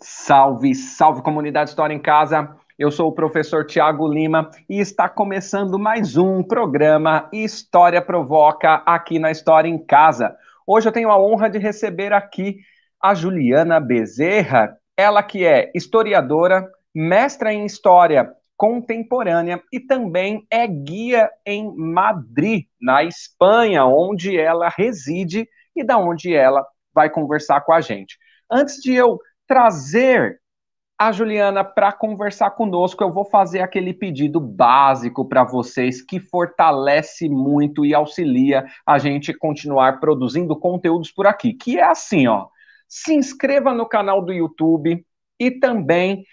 Salve, salve comunidade História em Casa. Eu sou o professor Tiago Lima e está começando mais um programa História Provoca aqui na História em Casa. Hoje eu tenho a honra de receber aqui a Juliana Bezerra, ela que é historiadora, mestra em História Contemporânea e também é guia em Madrid, na Espanha, onde ela reside e da onde ela vai conversar com a gente. Antes de eu trazer a Juliana para conversar conosco, eu vou fazer aquele pedido básico para vocês que fortalece muito e auxilia a gente continuar produzindo conteúdos por aqui, que é assim, ó. Se inscreva no canal do YouTube e também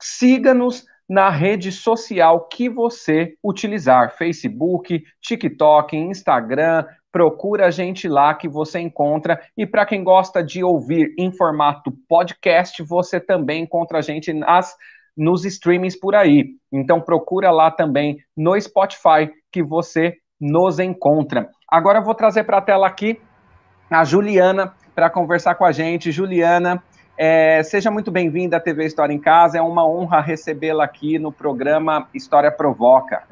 siga-nos na rede social que você utilizar, Facebook, TikTok, Instagram, procura a gente lá que você encontra. E para quem gosta de ouvir em formato podcast, você também encontra a gente nas nos streamings por aí. Então procura lá também no Spotify que você nos encontra. Agora eu vou trazer para a tela aqui a Juliana para conversar com a gente. Juliana, é, seja muito bem-vinda à TV História em Casa. É uma honra recebê-la aqui no programa História Provoca.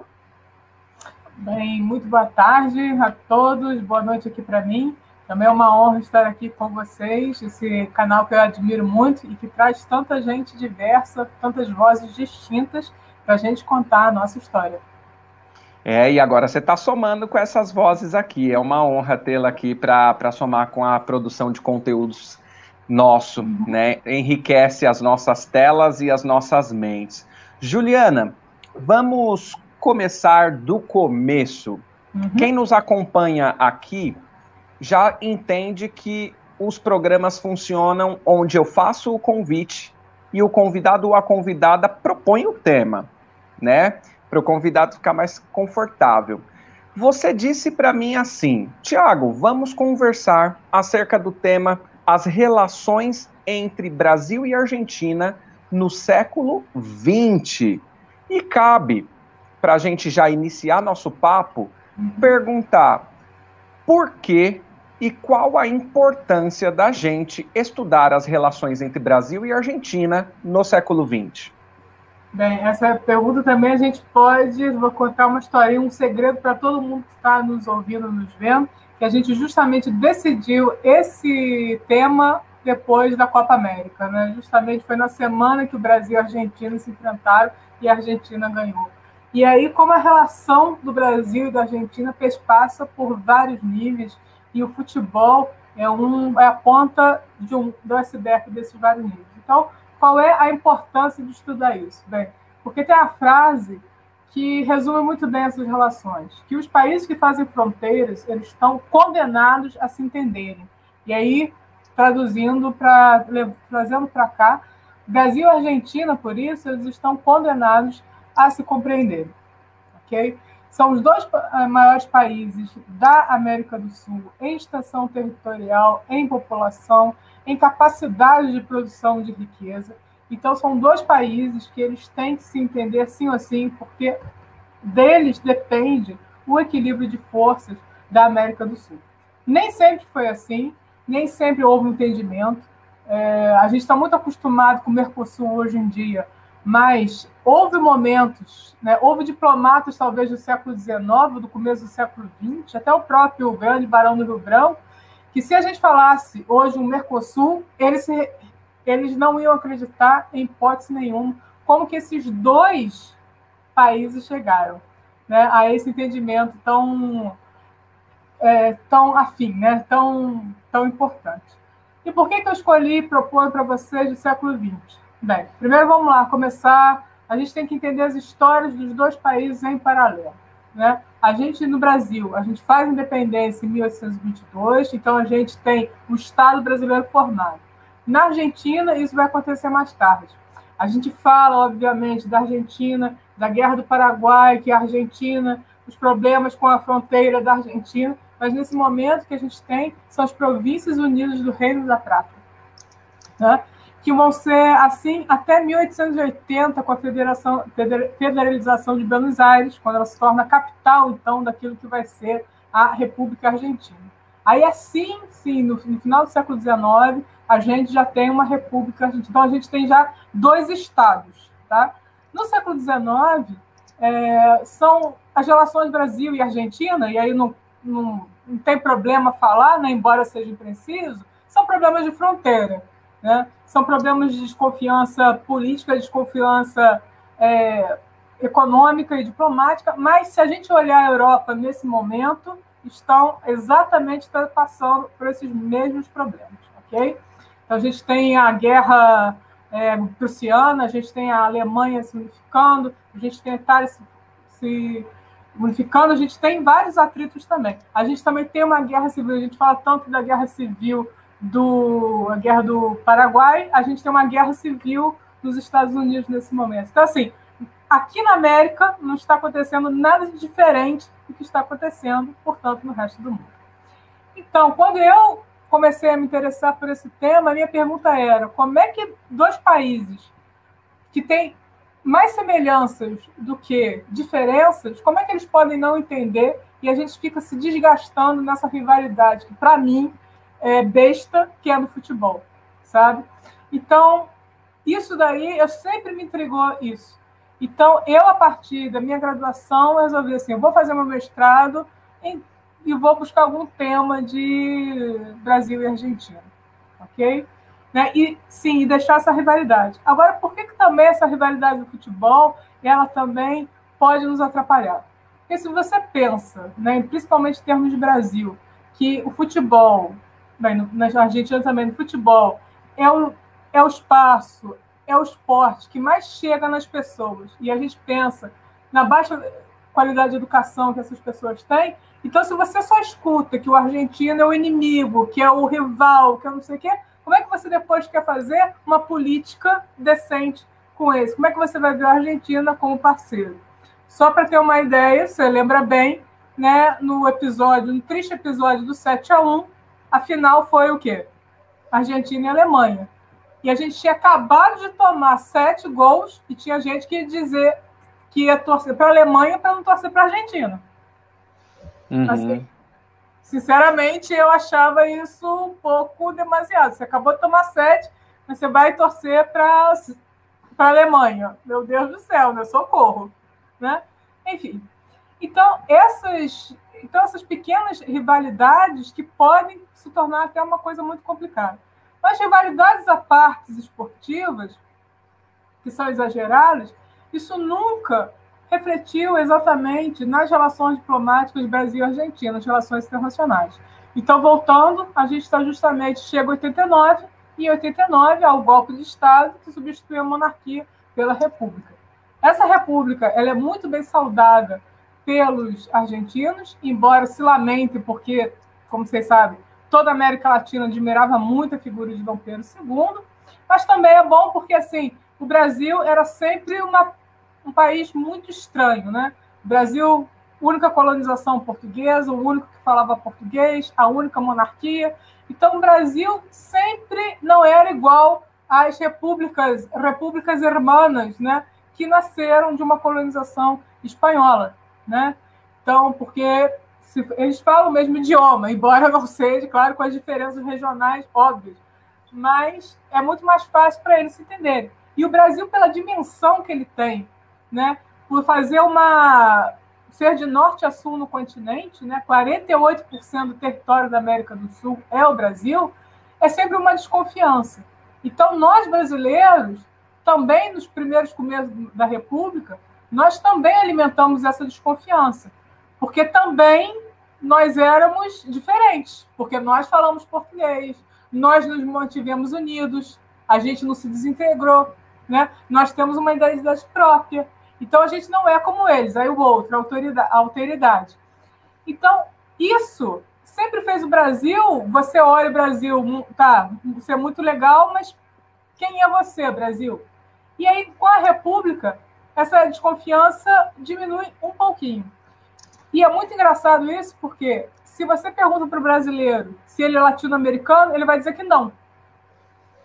Bem, muito boa tarde a todos, boa noite aqui para mim. Também é uma honra estar aqui com vocês, esse canal que eu admiro muito e que traz tanta gente diversa, tantas vozes distintas para a gente contar a nossa história. É, e agora você está somando com essas vozes aqui. É uma honra tê-la aqui para somar com a produção de conteúdos nosso, uhum. né? Enriquece as nossas telas e as nossas mentes. Juliana, vamos começar do começo. Uhum. Quem nos acompanha aqui já entende que os programas funcionam onde eu faço o convite e o convidado ou a convidada propõe o tema, né? Para o convidado ficar mais confortável. Você disse para mim assim, Tiago, vamos conversar acerca do tema as relações entre Brasil e Argentina no século XX. E cabe para a gente já iniciar nosso papo, perguntar por que e qual a importância da gente estudar as relações entre Brasil e Argentina no século XX. Bem, essa pergunta também a gente pode, vou contar uma historinha, um segredo para todo mundo que está nos ouvindo, nos vendo, que a gente justamente decidiu esse tema depois da Copa América, né? Justamente foi na semana que o Brasil e a Argentina se enfrentaram e a Argentina ganhou. E aí, como a relação do Brasil e da Argentina passa por vários níveis, e o futebol é, um, é a ponta de um, do iceberg desses vários níveis. Então, qual é a importância de estudar isso? Bem, porque tem a frase que resume muito bem essas relações, que os países que fazem fronteiras, eles estão condenados a se entenderem. E aí, traduzindo para trazendo para cá, Brasil e Argentina, por isso, eles estão condenados a se compreender. ok? São os dois eh, maiores países da América do Sul em extensão territorial, em população, em capacidade de produção de riqueza. Então, são dois países que eles têm que se entender sim ou sim, porque deles depende o equilíbrio de forças da América do Sul. Nem sempre foi assim, nem sempre houve um entendimento. É, a gente está muito acostumado com o Mercosul hoje em dia mas houve momentos, né, houve diplomatas talvez do século XIX, do começo do século XX, até o próprio grande Barão do Rio Branco, que se a gente falasse hoje o Mercosul, eles, se, eles não iam acreditar em hipótese nenhuma como que esses dois países chegaram né, a esse entendimento tão, é, tão afim, né, tão, tão importante. E por que, que eu escolhi propor para vocês do século XX? Bem, primeiro vamos lá começar. A gente tem que entender as histórias dos dois países em paralelo. Né? A gente, no Brasil, a gente faz independência em 1822, então a gente tem o Estado brasileiro formado. Na Argentina, isso vai acontecer mais tarde. A gente fala, obviamente, da Argentina, da Guerra do Paraguai, que a Argentina, os problemas com a fronteira da Argentina, mas nesse momento que a gente tem são as Províncias Unidas do Reino da Prata. Né? Que vão ser assim até 1880, com a federação, federalização de Buenos Aires, quando ela se torna capital, então, daquilo que vai ser a República Argentina. Aí, assim, sim, no, no final do século XIX, a gente já tem uma república, então a gente tem já dois estados. Tá? No século XIX, é, são as relações Brasil e Argentina, e aí não, não, não tem problema falar, né, embora seja preciso, são problemas de fronteira. Né? São problemas de desconfiança política, desconfiança é, econômica e diplomática, mas se a gente olhar a Europa nesse momento, estão exatamente passando por esses mesmos problemas, ok? Então a gente tem a guerra é, prussiana, a gente tem a Alemanha se unificando, a gente tem a Itália se, se unificando, a gente tem vários atritos também. A gente também tem uma guerra civil, a gente fala tanto da guerra civil do a guerra do Paraguai, a gente tem uma guerra civil nos Estados Unidos nesse momento. Então, assim, aqui na América não está acontecendo nada de diferente do que está acontecendo, portanto, no resto do mundo. Então, quando eu comecei a me interessar por esse tema, a minha pergunta era: como é que dois países que têm mais semelhanças do que diferenças, como é que eles podem não entender e a gente fica se desgastando nessa rivalidade que, para mim, é besta que é no futebol, sabe? Então, isso daí, eu sempre me intrigou isso. Então, eu, a partir da minha graduação, resolvi assim, vou fazer meu mestrado em, e vou buscar algum tema de Brasil e Argentina, ok? Né? E, sim, deixar essa rivalidade. Agora, por que, que também essa rivalidade do futebol, ela também pode nos atrapalhar? Porque se você pensa, né, principalmente em termos de Brasil, que o futebol bem, na Argentina também, no futebol, é o, é o espaço, é o esporte que mais chega nas pessoas. E a gente pensa na baixa qualidade de educação que essas pessoas têm. Então, se você só escuta que o argentino é o inimigo, que é o rival, que é não sei o quê, como é que você depois quer fazer uma política decente com esse? Como é que você vai ver a Argentina como parceiro? Só para ter uma ideia, você lembra bem, né, no episódio, no triste episódio do 7 a 1, a final foi o quê? Argentina e Alemanha. E a gente tinha acabado de tomar sete gols e tinha gente que ia dizer que ia torcer para a Alemanha para não torcer para a Argentina. Uhum. Assim, sinceramente, eu achava isso um pouco demasiado. Você acabou de tomar sete, mas você vai torcer para a Alemanha. Meu Deus do céu, né? Socorro. Né? Enfim. Então, essas, então, essas pequenas rivalidades que podem se tornar até uma coisa muito complicada. Mas rivalidades a partes esportivas, que são exageradas, isso nunca refletiu exatamente nas relações diplomáticas Brasil Argentina, nas relações internacionais. Então, voltando, a gente está justamente, chega em 89, e em 89 há o golpe de Estado que substituiu a monarquia pela república. Essa república ela é muito bem saudada pelos argentinos, embora se lamente, porque, como vocês sabem, toda a América Latina admirava muito a figura de Dom Pedro II, mas também é bom porque, assim, o Brasil era sempre uma, um país muito estranho, né? O Brasil, única colonização portuguesa, o único que falava português, a única monarquia. Então, o Brasil sempre não era igual às repúblicas, repúblicas hermanas, né? Que nasceram de uma colonização espanhola né? Então, porque se, eles falam o mesmo idioma, embora não seja, claro, com as diferenças regionais óbvias, mas é muito mais fácil para eles se entenderem. E o Brasil, pela dimensão que ele tem, né, por fazer uma ser de norte a sul no continente, né, 48% do território da América do Sul é o Brasil, é sempre uma desconfiança. Então, nós brasileiros, também nos primeiros começos da República, nós também alimentamos essa desconfiança, porque também nós éramos diferentes, porque nós falamos português, nós nos mantivemos unidos, a gente não se desintegrou, né? Nós temos uma identidade própria. Então a gente não é como eles, aí o outro, a alteridade. Então, isso sempre fez o Brasil. Você olha o Brasil, tá, você é muito legal, mas quem é você, Brasil? E aí, com a República, essa desconfiança diminui um pouquinho. E é muito engraçado isso, porque se você pergunta para o brasileiro se ele é latino-americano, ele vai dizer que não.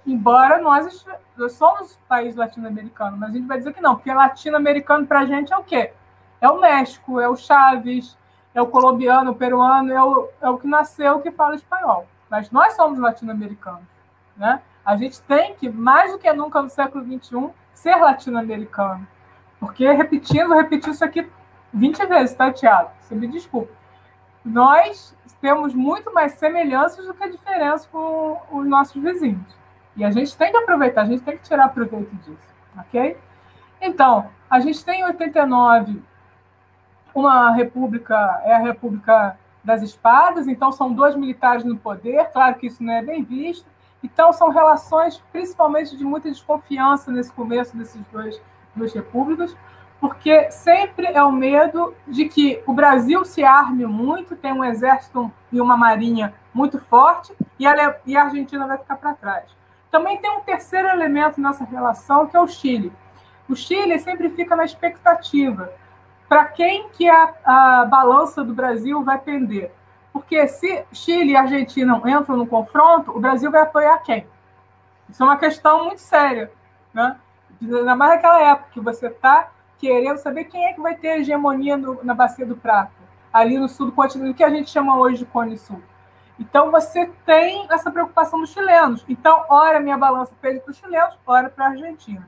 Embora nós, nós somos país latino-americano, mas a gente vai dizer que não, porque latino-americano para a gente é o quê? É o México, é o Chaves, é o colombiano, o peruano, é o, é o que nasceu que fala espanhol. Mas nós somos latino-americanos. Né? A gente tem que, mais do que nunca no século XXI, ser latino-americano. Porque, repetindo, repetir isso aqui 20 vezes, tá, Tiago? Você me desculpa. Nós temos muito mais semelhanças do que diferenças com os nossos vizinhos. E a gente tem que aproveitar, a gente tem que tirar proveito disso, ok? Então, a gente tem em 89 uma república, é a República das Espadas, então são dois militares no poder, claro que isso não é bem visto. Então, são relações principalmente de muita desconfiança nesse começo desses dois duas repúblicas, porque sempre é o medo de que o Brasil se arme muito, tem um exército e uma marinha muito forte, e a, e a Argentina vai ficar para trás. Também tem um terceiro elemento nessa relação, que é o Chile. O Chile sempre fica na expectativa. Para quem que a, a balança do Brasil vai pender? Porque se Chile e Argentina entram no confronto, o Brasil vai apoiar quem? Isso é uma questão muito séria. Né? Ainda mais naquela época que você está querendo saber quem é que vai ter hegemonia no, na Bacia do Prata, ali no sul do continente, que a gente chama hoje de Cone Sul. Então você tem essa preocupação dos chilenos. Então, ora minha balança pede para os chilenos, ora para a Argentina.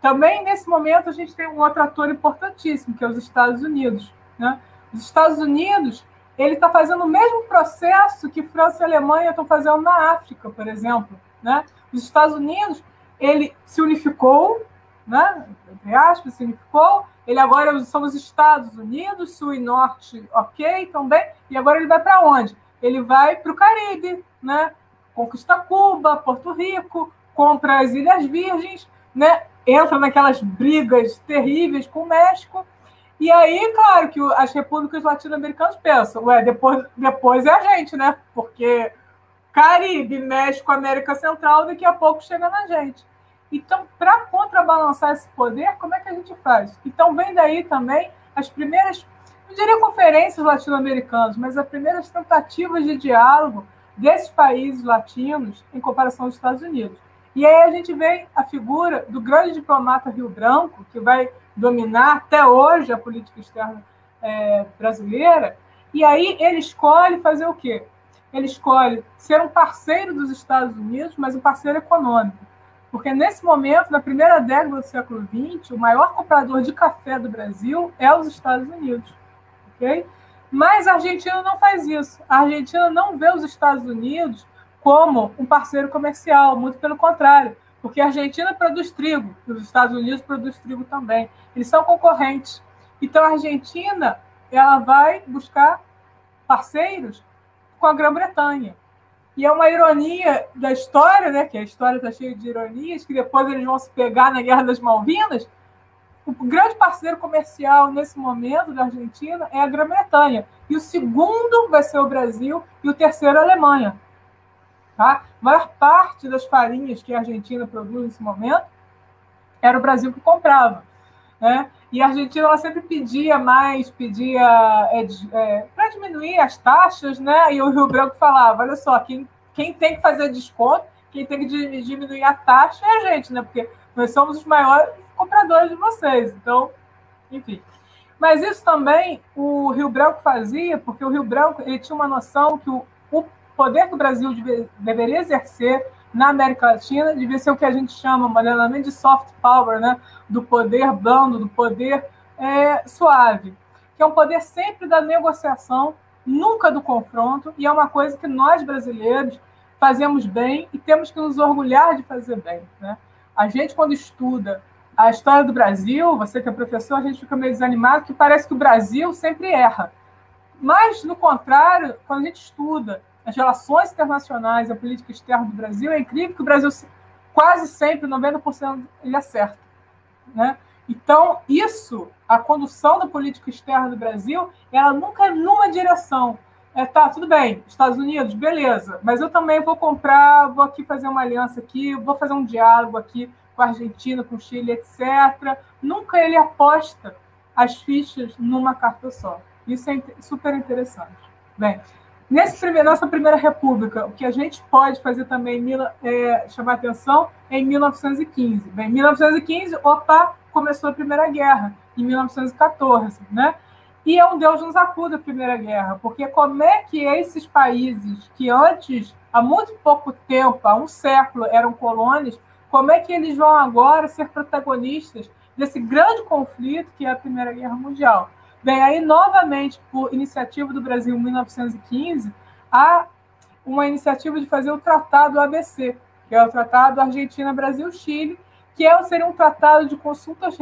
Também nesse momento a gente tem um outro ator importantíssimo, que é os Estados Unidos. Né? Os Estados Unidos ele está fazendo o mesmo processo que França e Alemanha estão fazendo na África, por exemplo. Né? Os Estados Unidos ele se unificou, né? entre aspas, se unificou. Ele agora são os Estados Unidos, Sul e Norte, ok, também. E agora ele vai para onde? Ele vai para o Caribe, né? conquista Cuba, Porto Rico, compra as Ilhas Virgens, né? entra naquelas brigas terríveis com o México. E aí, claro, que as repúblicas latino-americanas pensam, ué, depois, depois é a gente, né? Porque Caribe, México, América Central, daqui a pouco chega na gente. Então, para contrabalançar esse poder, como é que a gente faz? Então, vem daí também as primeiras, não diria conferências latino-americanas, mas as primeiras tentativas de diálogo desses países latinos em comparação aos Estados Unidos. E aí a gente vê a figura do grande diplomata Rio Branco, que vai dominar até hoje a política externa é, brasileira, e aí ele escolhe fazer o quê? Ele escolhe ser um parceiro dos Estados Unidos, mas um parceiro econômico. Porque nesse momento, na primeira década do século XX, o maior comprador de café do Brasil é os Estados Unidos. ok? Mas a Argentina não faz isso. A Argentina não vê os Estados Unidos como um parceiro comercial, muito pelo contrário, porque a Argentina produz trigo, e os Estados Unidos produz trigo também. Eles são concorrentes. Então a Argentina ela vai buscar parceiros com a Grã-Bretanha. E é uma ironia da história, né? Que a história está cheia de ironias, que depois eles vão se pegar na Guerra das Malvinas. O grande parceiro comercial nesse momento da Argentina é a Grã-Bretanha. E o segundo vai ser o Brasil e o terceiro a Alemanha. Tá? A maior parte das farinhas que a Argentina produz nesse momento era o Brasil que comprava. Né? E a Argentina ela sempre pedia mais, pedia é, é, para diminuir as taxas, né? E o Rio Branco falava: olha só, quem, quem tem que fazer desconto, quem tem que diminuir a taxa é a gente, né? Porque nós somos os maiores compradores de vocês. Então, enfim. Mas isso também o Rio Branco fazia, porque o Rio Branco ele tinha uma noção que o, o poder que o Brasil deve, deveria exercer na América Latina devia ser o que a gente chama modernamente de soft power, né? do poder blando, do poder é, suave, que é um poder sempre da negociação, nunca do confronto, e é uma coisa que nós brasileiros fazemos bem e temos que nos orgulhar de fazer bem. Né? A gente, quando estuda a história do Brasil, você que é professor, a gente fica meio desanimado, que parece que o Brasil sempre erra. Mas, no contrário, quando a gente estuda as relações internacionais, a política externa do Brasil, é incrível que o Brasil quase sempre, 90%, ele acerta. Né? Então, isso, a condução da política externa do Brasil, ela nunca é numa direção. É, tá, tudo bem, Estados Unidos, beleza, mas eu também vou comprar, vou aqui fazer uma aliança aqui, vou fazer um diálogo aqui com a Argentina, com o Chile, etc. Nunca ele aposta as fichas numa carta só. Isso é super interessante. Bem, Nesse primeiro, nossa primeira república, o que a gente pode fazer também é, chamar atenção é em 1915. Bem, em 1915, opa, começou a Primeira Guerra, em 1914, né? E é um Deus nos acuda a Primeira Guerra, porque como é que esses países que antes, há muito pouco tempo, há um século, eram colônias, como é que eles vão agora ser protagonistas desse grande conflito que é a Primeira Guerra Mundial? Bem, aí novamente, por iniciativa do Brasil em 1915, há uma iniciativa de fazer o Tratado ABC, que é o Tratado Argentina-Brasil-Chile, que é, seria um tratado de consultas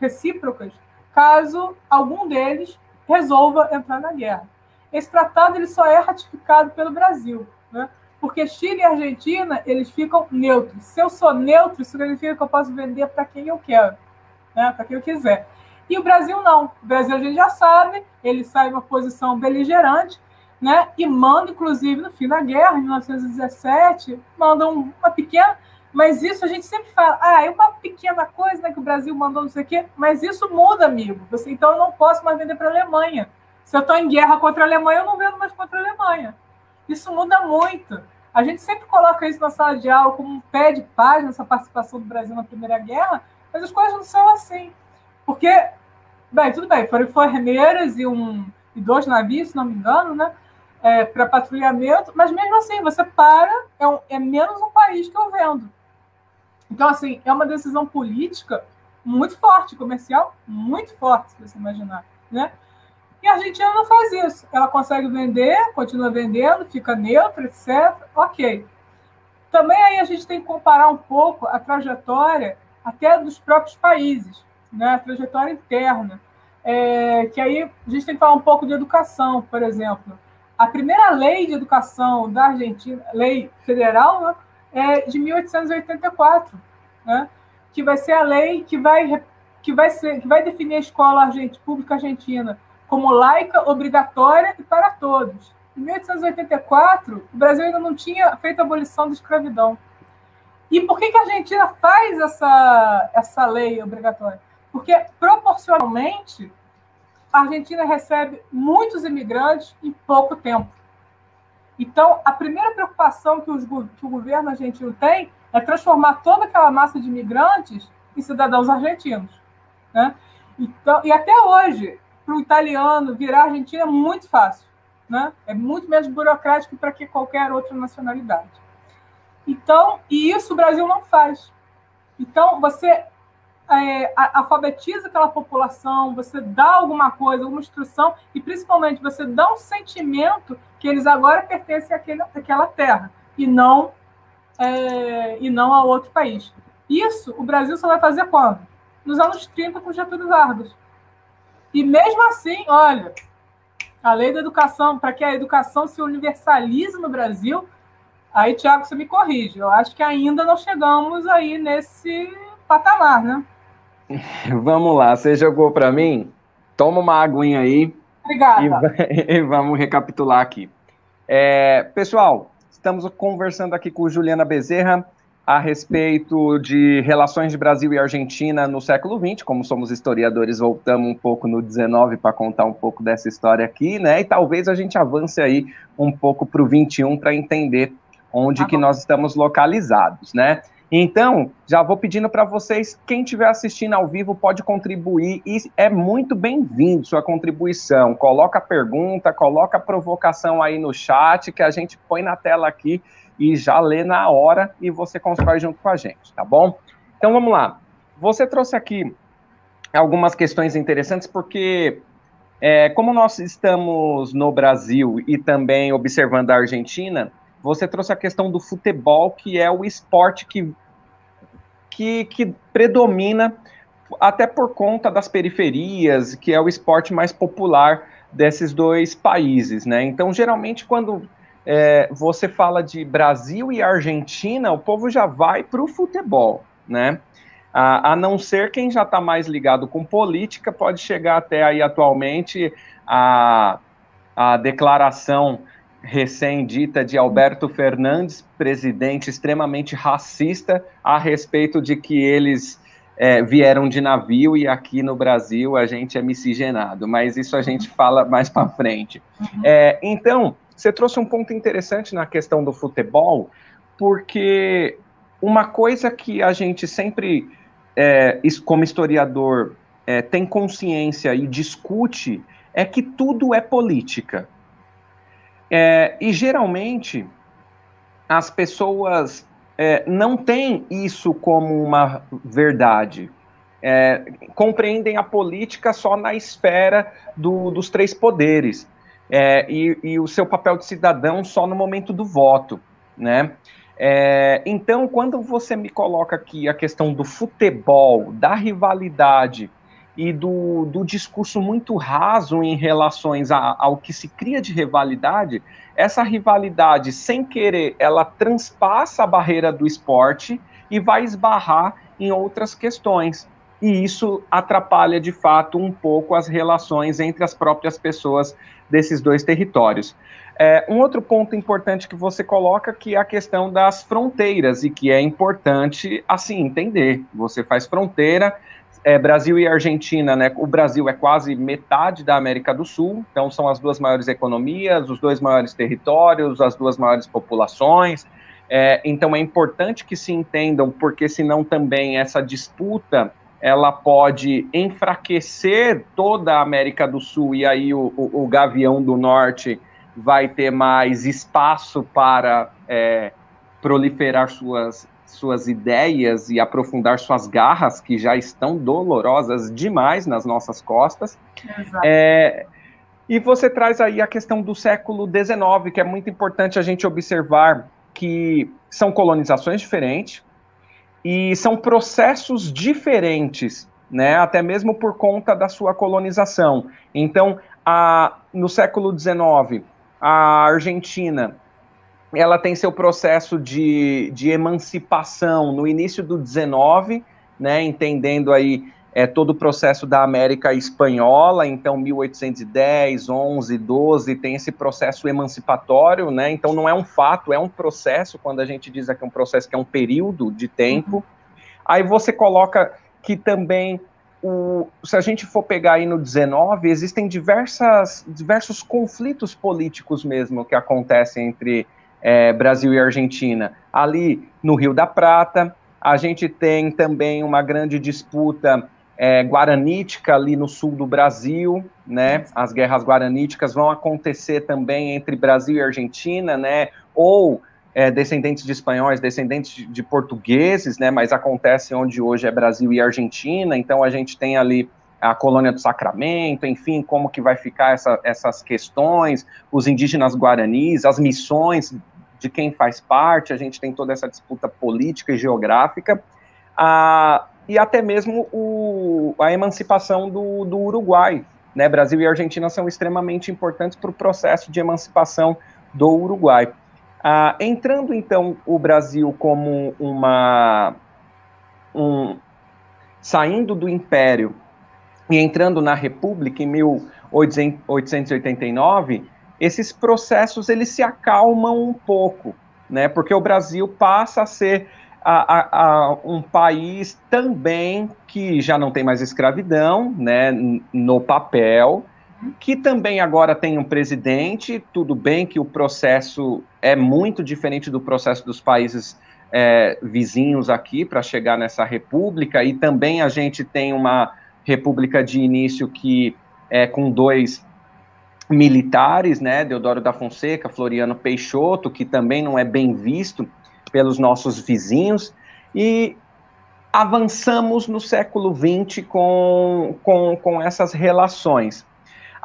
recíprocas caso algum deles resolva entrar na guerra. Esse tratado ele só é ratificado pelo Brasil, né? porque Chile e Argentina eles ficam neutros. Se eu sou neutro, significa que eu posso vender para quem eu quero, né? para quem eu quiser. E o Brasil não. O Brasil a gente já sabe, ele sai uma posição beligerante, né? E manda, inclusive, no fim da guerra, em 1917, manda uma pequena mas isso a gente sempre fala, ah, é uma pequena coisa né, que o Brasil mandou, não sei o quê, mas isso muda, amigo. Você, então eu não posso mais vender para a Alemanha. Se eu estou em guerra contra a Alemanha, eu não vendo mais contra a Alemanha. Isso muda muito. A gente sempre coloca isso na sala de aula como um pé de página, essa participação do Brasil na Primeira Guerra, mas as coisas não são assim. Porque, bem, tudo bem, foram enfermeiras e, um, e dois navios, se não me engano, né? É, para patrulhamento, mas mesmo assim, você para, é, um, é menos um país que eu vendo. Então, assim, é uma decisão política muito forte, comercial muito forte, se você imaginar, né? E a Argentina não faz isso. Ela consegue vender, continua vendendo, fica neutra, etc. Ok. Também aí a gente tem que comparar um pouco a trajetória até dos próprios países, né? a trajetória interna. É, que aí a gente tem que falar um pouco de educação, por exemplo. A primeira lei de educação da Argentina, lei federal, né? é de 1884, né? que vai ser a lei que vai, que vai, ser, que vai definir a escola argent, pública argentina como laica, obrigatória e para todos. Em 1884, o Brasil ainda não tinha feito a abolição da escravidão. E por que, que a Argentina faz essa, essa lei obrigatória? Porque, proporcionalmente, a Argentina recebe muitos imigrantes em pouco tempo. Então, a primeira preocupação que, os, que o governo argentino tem é transformar toda aquela massa de imigrantes em cidadãos argentinos. Né? Então, e até hoje, para o italiano virar Argentina é muito fácil. Né? É muito menos burocrático para que qualquer outra nacionalidade. Então, e isso o Brasil não faz. Então, você é, alfabetiza aquela população, você dá alguma coisa, alguma instrução, e principalmente você dá um sentimento que eles agora pertencem àquele, àquela terra, e não, é, e não a outro país. Isso o Brasil só vai fazer quando? Nos anos 30 com Getúlio Vargas. E mesmo assim, olha, a lei da educação, para que a educação se universalize no Brasil, aí, Tiago, você me corrige. Eu acho que ainda não chegamos aí nesse patamar, né? Vamos lá, você jogou para mim? Toma uma aguinha aí. Obrigada. E, e vamos recapitular aqui. É, pessoal, estamos conversando aqui com Juliana Bezerra a respeito de relações de Brasil e Argentina no século XX. Como somos historiadores, voltamos um pouco no 19 para contar um pouco dessa história aqui, né? E talvez a gente avance aí um pouco para o 21 para entender onde tá que nós estamos localizados, né? Então, já vou pedindo para vocês, quem estiver assistindo ao vivo pode contribuir e é muito bem-vindo sua contribuição. Coloca pergunta, coloca provocação aí no chat que a gente põe na tela aqui e já lê na hora e você constrói junto com a gente, tá bom? Então vamos lá. Você trouxe aqui algumas questões interessantes porque é, como nós estamos no Brasil e também observando a Argentina, você trouxe a questão do futebol, que é o esporte que, que, que predomina, até por conta das periferias, que é o esporte mais popular desses dois países, né? Então, geralmente, quando é, você fala de Brasil e Argentina, o povo já vai para o futebol, né? A, a, não ser quem já está mais ligado com política, pode chegar até aí atualmente a, a declaração recém-dita de Alberto Fernandes, presidente extremamente racista, a respeito de que eles é, vieram de navio e aqui no Brasil a gente é miscigenado, mas isso a gente fala mais para frente. É, então, você trouxe um ponto interessante na questão do futebol, porque uma coisa que a gente sempre, é, como historiador, é, tem consciência e discute é que tudo é política. É, e geralmente as pessoas é, não têm isso como uma verdade. É, compreendem a política só na esfera do, dos três poderes é, e, e, o seu papel de cidadão só no momento do voto, né? É, então, quando você me coloca aqui a questão do futebol, da rivalidade e do, do discurso muito raso em relações a, ao que se cria de rivalidade, essa rivalidade, sem querer, ela transpassa a barreira do esporte e vai esbarrar em outras questões. E isso atrapalha, de fato, um pouco as relações entre as próprias pessoas desses dois territórios. É, um outro ponto importante que você coloca que é a questão das fronteiras e que é importante assim entender. Você faz fronteira é, Brasil e Argentina, né? O Brasil é quase metade da América do Sul, então são as duas maiores economias, os dois maiores territórios, as duas maiores populações. É, então é importante que se entendam, porque senão também essa disputa ela pode enfraquecer toda a América do Sul e aí o, o, o Gavião do Norte vai ter mais espaço para é, proliferar suas suas ideias e aprofundar suas garras, que já estão dolorosas demais nas nossas costas. É, e você traz aí a questão do século XIX, que é muito importante a gente observar que são colonizações diferentes e são processos diferentes, né, até mesmo por conta da sua colonização. Então, a, no século XIX, a Argentina ela tem seu processo de, de emancipação no início do 19, né, entendendo aí é, todo o processo da América Espanhola, então 1810, 11, 12, tem esse processo emancipatório, né, então não é um fato, é um processo, quando a gente diz aqui um processo que é um período de tempo, uhum. aí você coloca que também o, se a gente for pegar aí no 19, existem diversas, diversos conflitos políticos mesmo que acontecem entre é, Brasil e Argentina. Ali no Rio da Prata, a gente tem também uma grande disputa é, guaranítica ali no sul do Brasil, né? As guerras guaraníticas vão acontecer também entre Brasil e Argentina, né? Ou é, descendentes de espanhóis, descendentes de, de, portugueses, né? Mas acontece onde hoje é Brasil e Argentina. Então a gente tem ali a colônia do Sacramento, enfim, como que vai ficar essa, essas questões, os indígenas guaranis, as missões de quem faz parte, a gente tem toda essa disputa política e geográfica, e até mesmo o, a emancipação do, do Uruguai. Né? Brasil e Argentina são extremamente importantes para o processo de emancipação do Uruguai. Ah, entrando então o Brasil como uma um, saindo do Império e entrando na República em 1889, esses processos eles se acalmam um pouco, né? Porque o Brasil passa a ser a, a, a um país também que já não tem mais escravidão, né? No papel, que também agora tem um presidente. Tudo bem que o processo é muito diferente do processo dos países é, vizinhos aqui para chegar nessa república, e também a gente tem uma república de início que é com dois militares, né, Deodoro da Fonseca, Floriano Peixoto, que também não é bem visto pelos nossos vizinhos, e avançamos no século XX com, com, com essas relações.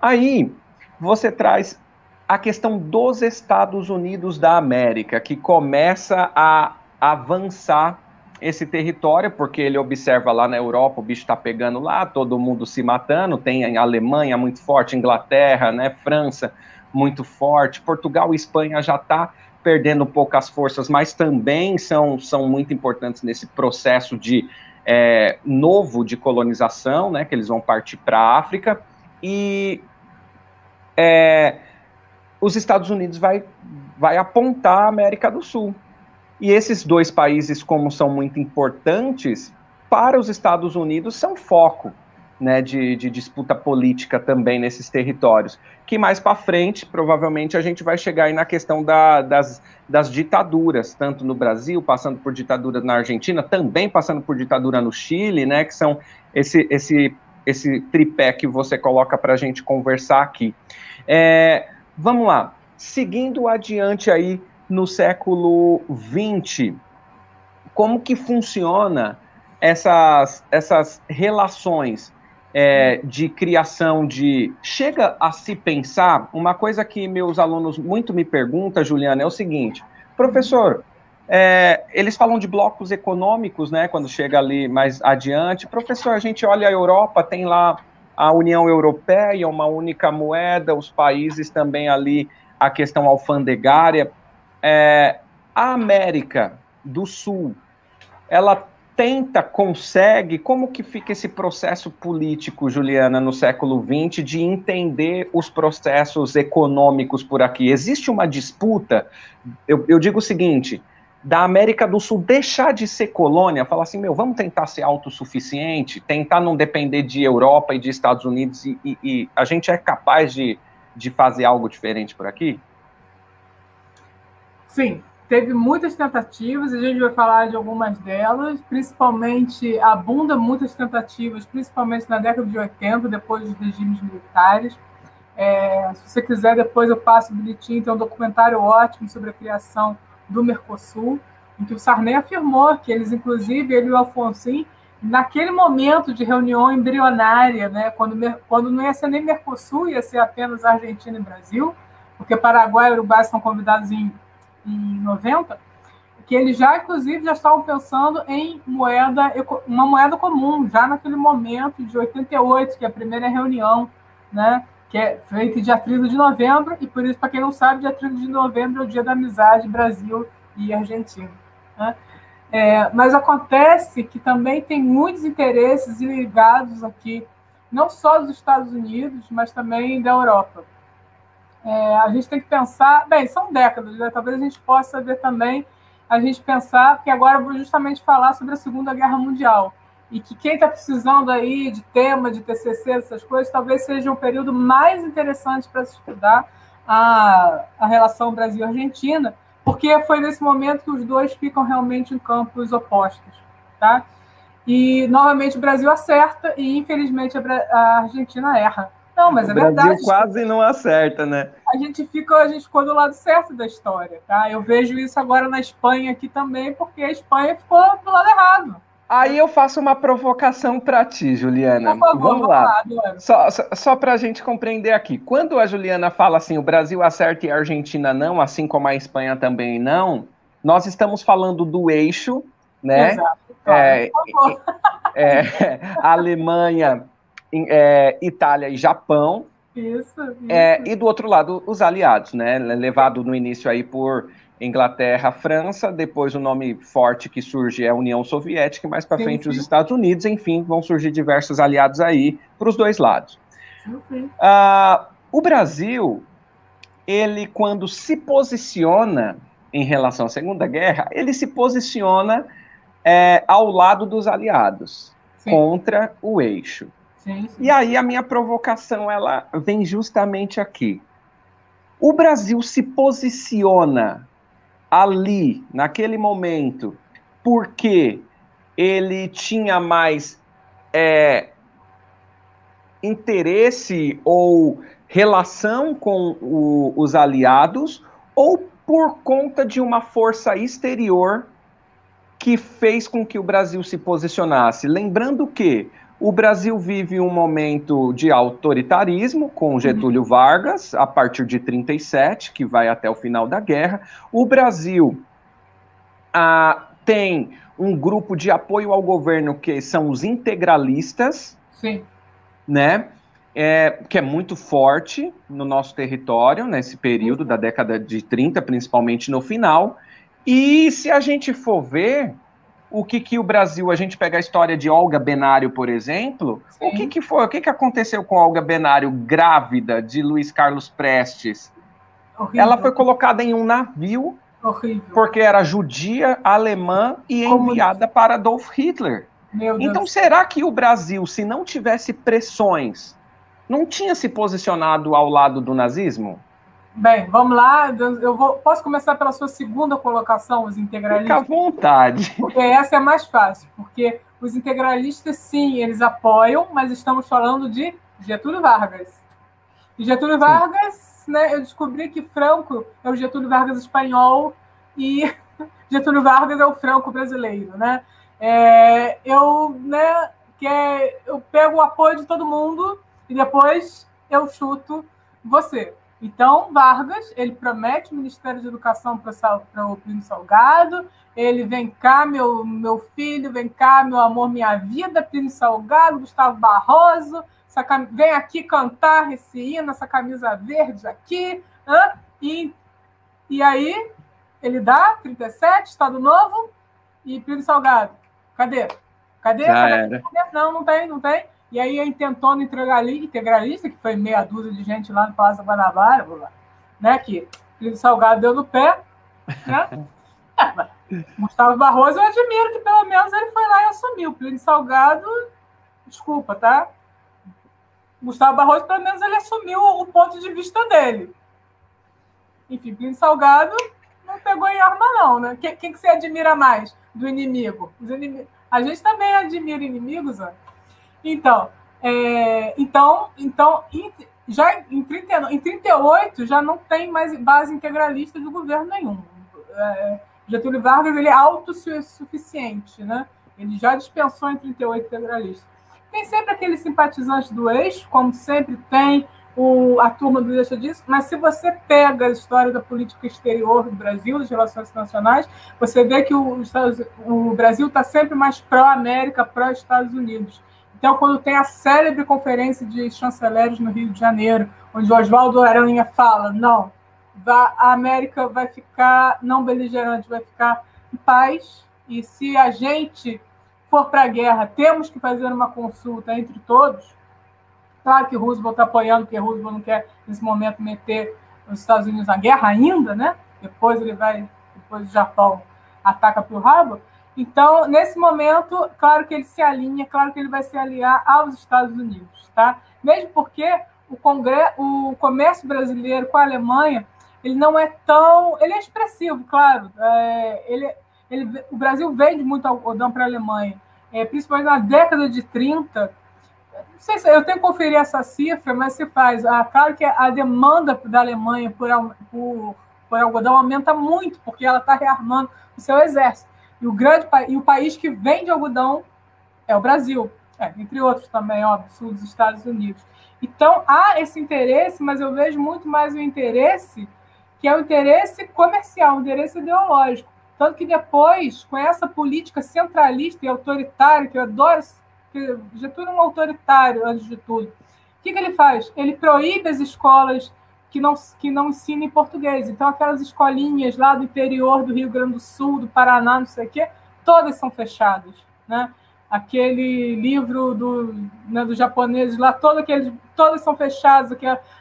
Aí você traz a questão dos Estados Unidos da América, que começa a avançar esse território, porque ele observa lá na Europa, o bicho está pegando lá, todo mundo se matando, tem Alemanha muito forte, Inglaterra, né, França muito forte, Portugal e Espanha já está perdendo poucas forças, mas também são, são muito importantes nesse processo de é, novo de colonização, né, que eles vão partir para a África, e é, os Estados Unidos vai, vai apontar a América do Sul, e esses dois países, como são muito importantes, para os Estados Unidos são foco né, de, de disputa política também nesses territórios. Que mais para frente, provavelmente, a gente vai chegar aí na questão da, das, das ditaduras, tanto no Brasil, passando por ditadura na Argentina, também passando por ditadura no Chile, né, que são esse, esse esse tripé que você coloca para a gente conversar aqui. É, vamos lá, seguindo adiante aí no século XX, como que funciona essas, essas relações é, de criação de. Chega a se pensar, uma coisa que meus alunos muito me perguntam, Juliana, é o seguinte: professor, é, eles falam de blocos econômicos, né? Quando chega ali mais adiante. Professor, a gente olha a Europa, tem lá a União Europeia, uma única moeda, os países também ali, a questão alfandegária. É, a América do Sul, ela tenta, consegue, como que fica esse processo político, Juliana, no século XX, de entender os processos econômicos por aqui? Existe uma disputa? Eu, eu digo o seguinte, da América do Sul deixar de ser colônia, falar assim, meu, vamos tentar ser autossuficiente, tentar não depender de Europa e de Estados Unidos, e, e, e a gente é capaz de, de fazer algo diferente por aqui? Sim, teve muitas tentativas, a gente vai falar de algumas delas, principalmente abunda muitas tentativas, principalmente na década de 80, depois dos regimes militares. É, se você quiser, depois eu passo bonitinho, tem um documentário ótimo sobre a criação do Mercosul, em que o Sarney afirmou que eles, inclusive, ele e o Alfonsin, naquele momento de reunião embrionária, né, quando, quando não ia ser nem Mercosul, ia ser apenas Argentina e Brasil, porque Paraguai e Uruguai são convidados em 90, que eles já, inclusive, já estavam pensando em moeda, uma moeda comum, já naquele momento de 88, que é a primeira reunião, né, que é feita dia 30 de novembro, e por isso, para quem não sabe, dia 30 de novembro é o dia da amizade Brasil e Argentina. Né? É, mas acontece que também tem muitos interesses ligados aqui, não só dos Estados Unidos, mas também da Europa. É, a gente tem que pensar, bem, são décadas, né? talvez a gente possa ver também, a gente pensar, que agora eu vou justamente falar sobre a Segunda Guerra Mundial e que quem está precisando aí de tema, de TCC, essas coisas, talvez seja um período mais interessante para se estudar a, a relação Brasil-Argentina, porque foi nesse momento que os dois ficam realmente em campos opostos, tá? E, novamente, o Brasil acerta e, infelizmente, a Argentina erra. Não, mas é verdade. Brasil quase não acerta, né? A gente, fica, a gente ficou do lado certo da história, tá? Eu vejo isso agora na Espanha aqui também, porque a Espanha ficou do lado errado. Aí eu faço uma provocação para ti, Juliana. Favor, vamos lá. lá só só, só para a gente compreender aqui. Quando a Juliana fala assim, o Brasil acerta e a Argentina não, assim como a Espanha também não, nós estamos falando do eixo, né? Exato. É, é, Alemanha, é, Itália e Japão. Isso, é, isso. e do outro lado, os aliados, né? Levado no início aí por Inglaterra, França, depois o nome forte que surge é a União Soviética, e mais para frente sim. os Estados Unidos, enfim, vão surgir diversos aliados aí para os dois lados. Uh, o Brasil, ele quando se posiciona em relação à Segunda Guerra, ele se posiciona é, ao lado dos aliados, sim. contra o eixo. Sim, e aí a minha provocação ela vem justamente aqui. O Brasil se posiciona ali, naquele momento, porque ele tinha mais é, interesse ou relação com o, os aliados, ou por conta de uma força exterior que fez com que o Brasil se posicionasse. Lembrando que o Brasil vive um momento de autoritarismo com Getúlio Vargas, a partir de 37, que vai até o final da guerra. O Brasil ah, tem um grupo de apoio ao governo que são os integralistas, Sim. né? É, que é muito forte no nosso território, nesse período da década de 30, principalmente no final. E se a gente for ver, o que, que o Brasil, a gente pega a história de Olga Benário, por exemplo, Sim. o que, que foi, o que, que aconteceu com Olga Benário, grávida de Luiz Carlos Prestes? Horrível. Ela foi colocada em um navio, Horrível. porque era judia, alemã e enviada para Adolf Hitler. então, será que o Brasil, se não tivesse pressões, não tinha se posicionado ao lado do nazismo? Bem, vamos lá. Eu vou, posso começar pela sua segunda colocação, os integralistas? Fica à vontade. Porque essa é mais fácil. Porque os integralistas, sim, eles apoiam, mas estamos falando de Getúlio Vargas. E Getúlio Vargas, né, eu descobri que Franco é o Getúlio Vargas espanhol e Getúlio Vargas é o Franco brasileiro, né? É, eu, né, que é, eu pego o apoio de todo mundo e depois eu chuto você. Então, Vargas, ele promete o Ministério de Educação para o Plínio Salgado, ele vem cá, meu, meu filho, vem cá, meu amor, minha vida, Plínio Salgado, Gustavo Barroso, cam... vem aqui cantar esse hino, essa camisa verde aqui, e, e aí ele dá 37, Estado Novo, e Plínio Salgado. Cadê? Cadê? Cadê? Não, não tem, não tem. E aí a intentona integralista, que foi meia dúzia de gente lá no Palácio Guanabara, né, que Plínio Salgado deu no pé, né? É, Gustavo Barroso, eu admiro que pelo menos ele foi lá e assumiu. Plínio Salgado, desculpa, tá? Gustavo Barroso, pelo menos, ele assumiu o ponto de vista dele. Enfim, Plínio Salgado não pegou em arma, não, né? Quem, quem que você admira mais do inimigo? Os A gente também admira inimigos, ó. Então, é, então, então já em, 30, em 38 já não tem mais base integralista do governo nenhum. É, Getúlio Vargas ele é autossuficiente, né? Ele já dispensou em 38 integralistas. Tem sempre aqueles simpatizantes do eixo, como sempre tem o, a turma do Deixa Disso, mas se você pega a história da política exterior do Brasil, das relações internacionais, você vê que o, o Brasil está sempre mais pró-América, pró-Estados Unidos. Então, quando tem a célebre conferência de chanceleres no Rio de Janeiro, onde Oswaldo Aranha fala, não, a América vai ficar não beligerante, vai ficar em paz, e se a gente for para a guerra, temos que fazer uma consulta entre todos. Claro que Roosevelt está apoiando, porque Roosevelt não quer, nesse momento, meter os Estados Unidos na guerra ainda, né? Depois ele vai, depois o Japão ataca pelo rabo, então, nesse momento, claro que ele se alinha, claro que ele vai se aliar aos Estados Unidos, tá? Mesmo porque o, congresso, o comércio brasileiro com a Alemanha, ele não é tão, ele é expressivo, claro. É, ele, ele, o Brasil vende muito algodão para a Alemanha, é, principalmente na década de 30. Não sei se eu tenho que conferir essa cifra, mas se faz. Ah, claro que a demanda da Alemanha por, por, por algodão aumenta muito, porque ela está rearmando o seu exército. E o, grande, e o país que vende algodão é o Brasil, é, entre outros também, óbvio, dos Estados Unidos. Então, há esse interesse, mas eu vejo muito mais o interesse que é o interesse comercial, o interesse ideológico. Tanto que depois, com essa política centralista e autoritária, que eu adoro, que Getúlio é um autoritário, antes de tudo, o que, que ele faz? Ele proíbe as escolas que não, que não ensinem português. Então, aquelas escolinhas lá do interior do Rio Grande do Sul, do Paraná, não sei o quê, todas são fechadas. Né? Aquele livro do, né, dos japoneses lá, todo aqueles, todas são fechadas,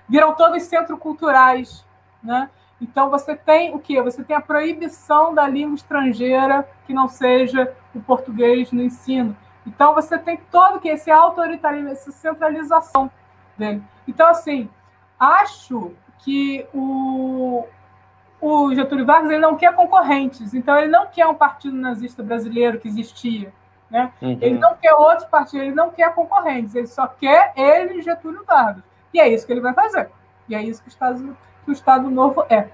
viram todos centros culturais. Né? Então, você tem o quê? Você tem a proibição da língua estrangeira que não seja o português no ensino. Então, você tem todo que esse autoritarismo, essa centralização dele. Então, assim, acho que o, o Getúlio Vargas ele não quer concorrentes, então ele não quer um partido nazista brasileiro que existia. Né? Uhum. Ele não quer outros partidos, ele não quer concorrentes, ele só quer ele e Getúlio Vargas. E é isso que ele vai fazer. E é isso que o Estado, que o Estado Novo é.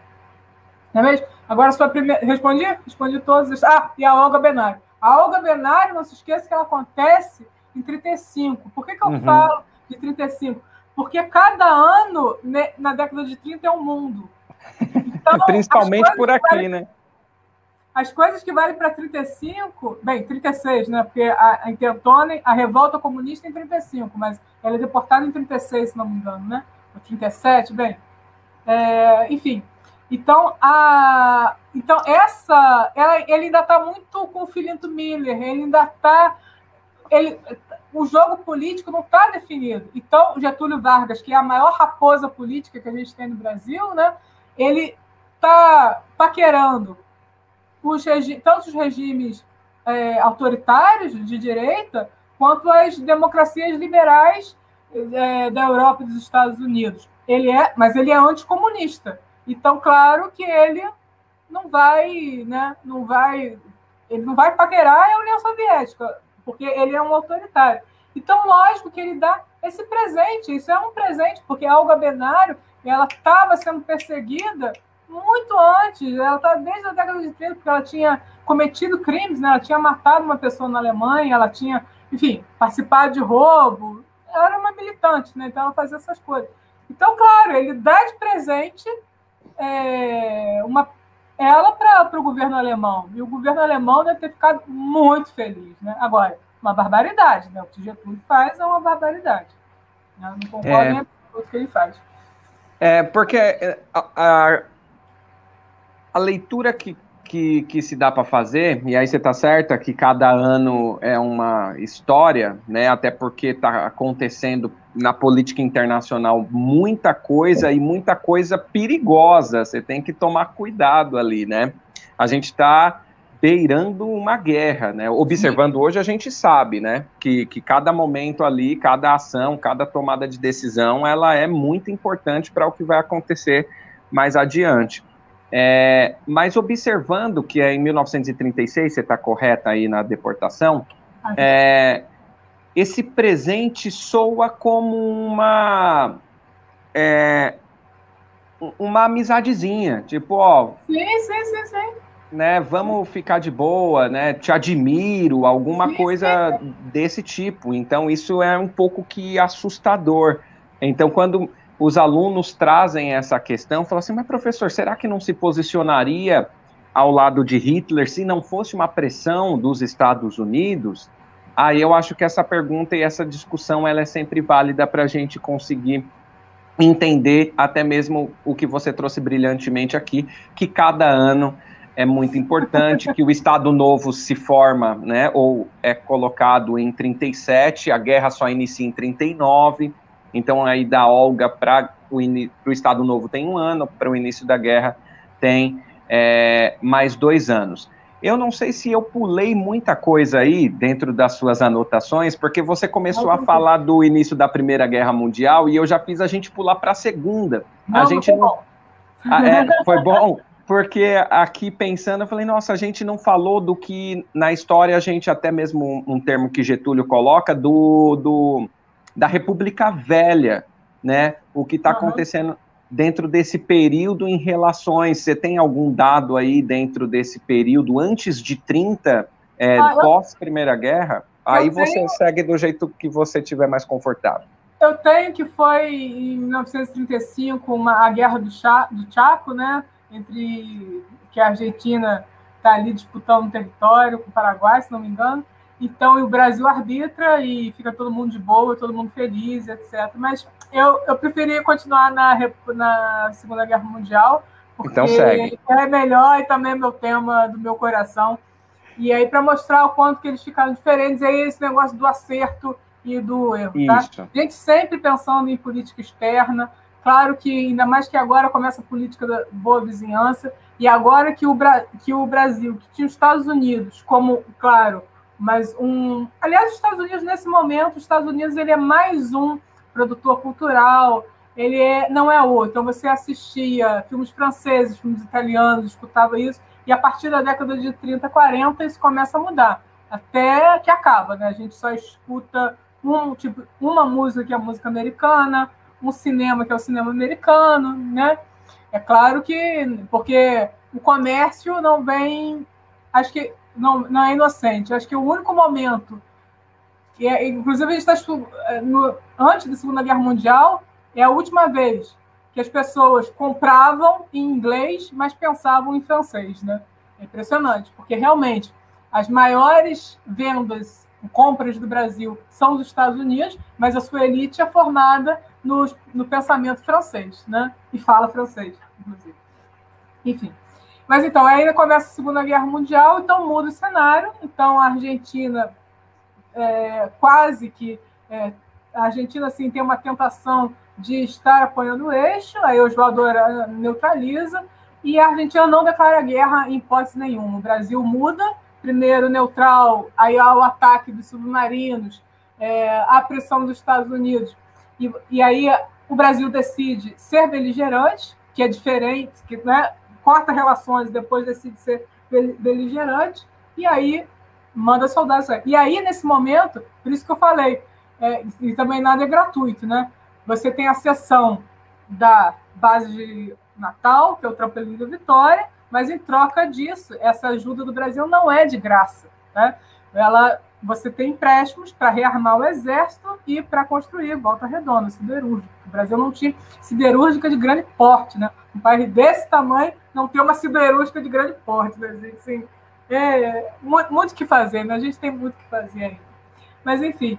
Não é mesmo? Agora, sua primeira. Respondi? Respondi todos. Ah, e a Olga Benário. A Olga Benário, não se esqueça que ela acontece em 35. Por que, que eu uhum. falo de 35? Porque cada ano, né, na década de 30, é um mundo. Então, Principalmente por aqui, valem, né? As coisas que valem para 35, bem, 36, né? Porque a, a Intentone, a revolta comunista é em 35, mas ela é deportada em 36, se não me engano, né? Ou 37, bem. É, enfim. Então, a, então essa, ela, ele ainda está muito com o Filinto Miller, ele ainda está. Ele, o jogo político não está definido. Então, Getúlio Vargas, que é a maior raposa política que a gente tem no Brasil, né, ele está paquerando os tanto os regimes é, autoritários de direita, quanto as democracias liberais é, da Europa e dos Estados Unidos. Ele é, mas ele é anticomunista. Então, claro que ele não vai, né, não vai, ele não vai paquerar a União Soviética, porque ele é um autoritário. Então, lógico que ele dá esse presente, isso é um presente, porque a Olga Benário ela estava sendo perseguida muito antes, ela está desde a década de 30, porque ela tinha cometido crimes, né? ela tinha matado uma pessoa na Alemanha, ela tinha, enfim, participado de roubo, ela era uma militante, né? então ela fazia essas coisas. Então, claro, ele dá de presente é, uma, ela para o governo alemão, e o governo alemão deve ter ficado muito feliz. Né? Agora, uma barbaridade, né? o que Getúlio faz é uma barbaridade. Né? Não concordo é... nem com o que ele faz. É, porque é, a, a, a leitura que, que, que, se dá para fazer, e aí você está certa que cada ano é uma história, né? Até porque está acontecendo na política internacional muita coisa e muita coisa perigosa. Você tem que tomar cuidado ali, né? A gente está beirando uma guerra, né? Observando hoje, a gente sabe, né? Que, que cada momento ali, cada ação, cada tomada de decisão, ela é muito importante para o que vai acontecer mais adiante. É, mas observando que é em 1936, você está correta aí na deportação, é, esse presente soa como uma é, uma amizadezinha, tipo, ó. Sim, sim, sim, sim né, vamos ficar de boa, né, te admiro, alguma sim, coisa sim. desse tipo. Então, isso é um pouco que assustador. Então, quando os alunos trazem essa questão, falam assim, mas professor, será que não se posicionaria ao lado de Hitler se não fosse uma pressão dos Estados Unidos? Aí eu acho que essa pergunta e essa discussão ela é sempre válida para a gente conseguir entender até mesmo o que você trouxe brilhantemente aqui, que cada ano é muito importante, que o Estado Novo se forma, né, ou é colocado em 37, a guerra só inicia em 39, então aí da Olga para o, o Estado Novo tem um ano, para o início da guerra tem é, mais dois anos. Eu não sei se eu pulei muita coisa aí dentro das suas anotações, porque você começou a falar do início da Primeira Guerra Mundial e eu já fiz a gente pular para a Segunda. Não, a gente não. Ah, é, foi bom porque aqui pensando, eu falei, nossa, a gente não falou do que na história a gente, até mesmo um, um termo que Getúlio coloca, do, do da República Velha, né? O que está uhum. acontecendo dentro desse período em relações. Você tem algum dado aí dentro desse período, antes de 30, é, ah, pós-Primeira Guerra? Aí tenho... você segue do jeito que você tiver mais confortável. Eu tenho que foi em 1935 uma, a Guerra do, Chá, do Chaco, né? entre que a Argentina está ali disputando território com o Paraguai, se não me engano. Então, o Brasil arbitra e fica todo mundo de boa, todo mundo feliz, etc. Mas eu, eu preferia continuar na, na Segunda Guerra Mundial, porque então segue. é melhor e também é meu tema do meu coração. E aí, para mostrar o quanto que eles ficaram diferentes, aí esse negócio do acerto e do erro. Tá? A gente sempre pensando em política externa, Claro que, ainda mais que agora começa a política da boa vizinhança, e agora que o, Bra que o Brasil, que tinha os Estados Unidos como, claro, mas um. Aliás, os Estados Unidos, nesse momento, os Estados Unidos ele é mais um produtor cultural, ele é, não é outro. Então, você assistia filmes franceses, filmes italianos, escutava isso, e a partir da década de 30, 40, isso começa a mudar, até que acaba, né? A gente só escuta um, tipo, uma música que é a música americana, um cinema que é o cinema americano, né? É claro que porque o comércio não vem, acho que não, não é inocente. Acho que o único momento que é, inclusive a gente está é, no, antes da Segunda Guerra Mundial é a última vez que as pessoas compravam em inglês, mas pensavam em francês, né? É impressionante, porque realmente as maiores vendas compras do Brasil são dos Estados Unidos, mas a sua elite é formada no, no pensamento francês, né? E fala francês, inclusive. Enfim. Mas então, aí começa a Segunda Guerra Mundial, então muda o cenário. Então a Argentina é, quase que. É, a Argentina assim, tem uma tentação de estar apoiando o eixo, aí Oswaldo neutraliza, e a Argentina não declara guerra em hipótese nenhuma. O Brasil muda, primeiro neutral, aí há o ataque dos submarinos, é, a pressão dos Estados Unidos e, e aí o Brasil decide ser beligerante, que é diferente, que né, corta relações, depois decide ser beligerante, e aí manda soldados. E aí, nesse momento, por isso que eu falei, é, e também nada é gratuito, né? Você tem a sessão da base de Natal, que é o Trampolim da Vitória, mas em troca disso, essa ajuda do Brasil não é de graça. Né? Ela, você tem empréstimos para rearmar o exército e para construir volta redonda, siderúrgica. O Brasil não tinha siderúrgica de grande porte. Né? Um país desse tamanho não tem uma siderúrgica de grande porte. Né, gente? Assim, é, muito o que fazer, né? a gente tem muito que fazer ainda. Mas, enfim,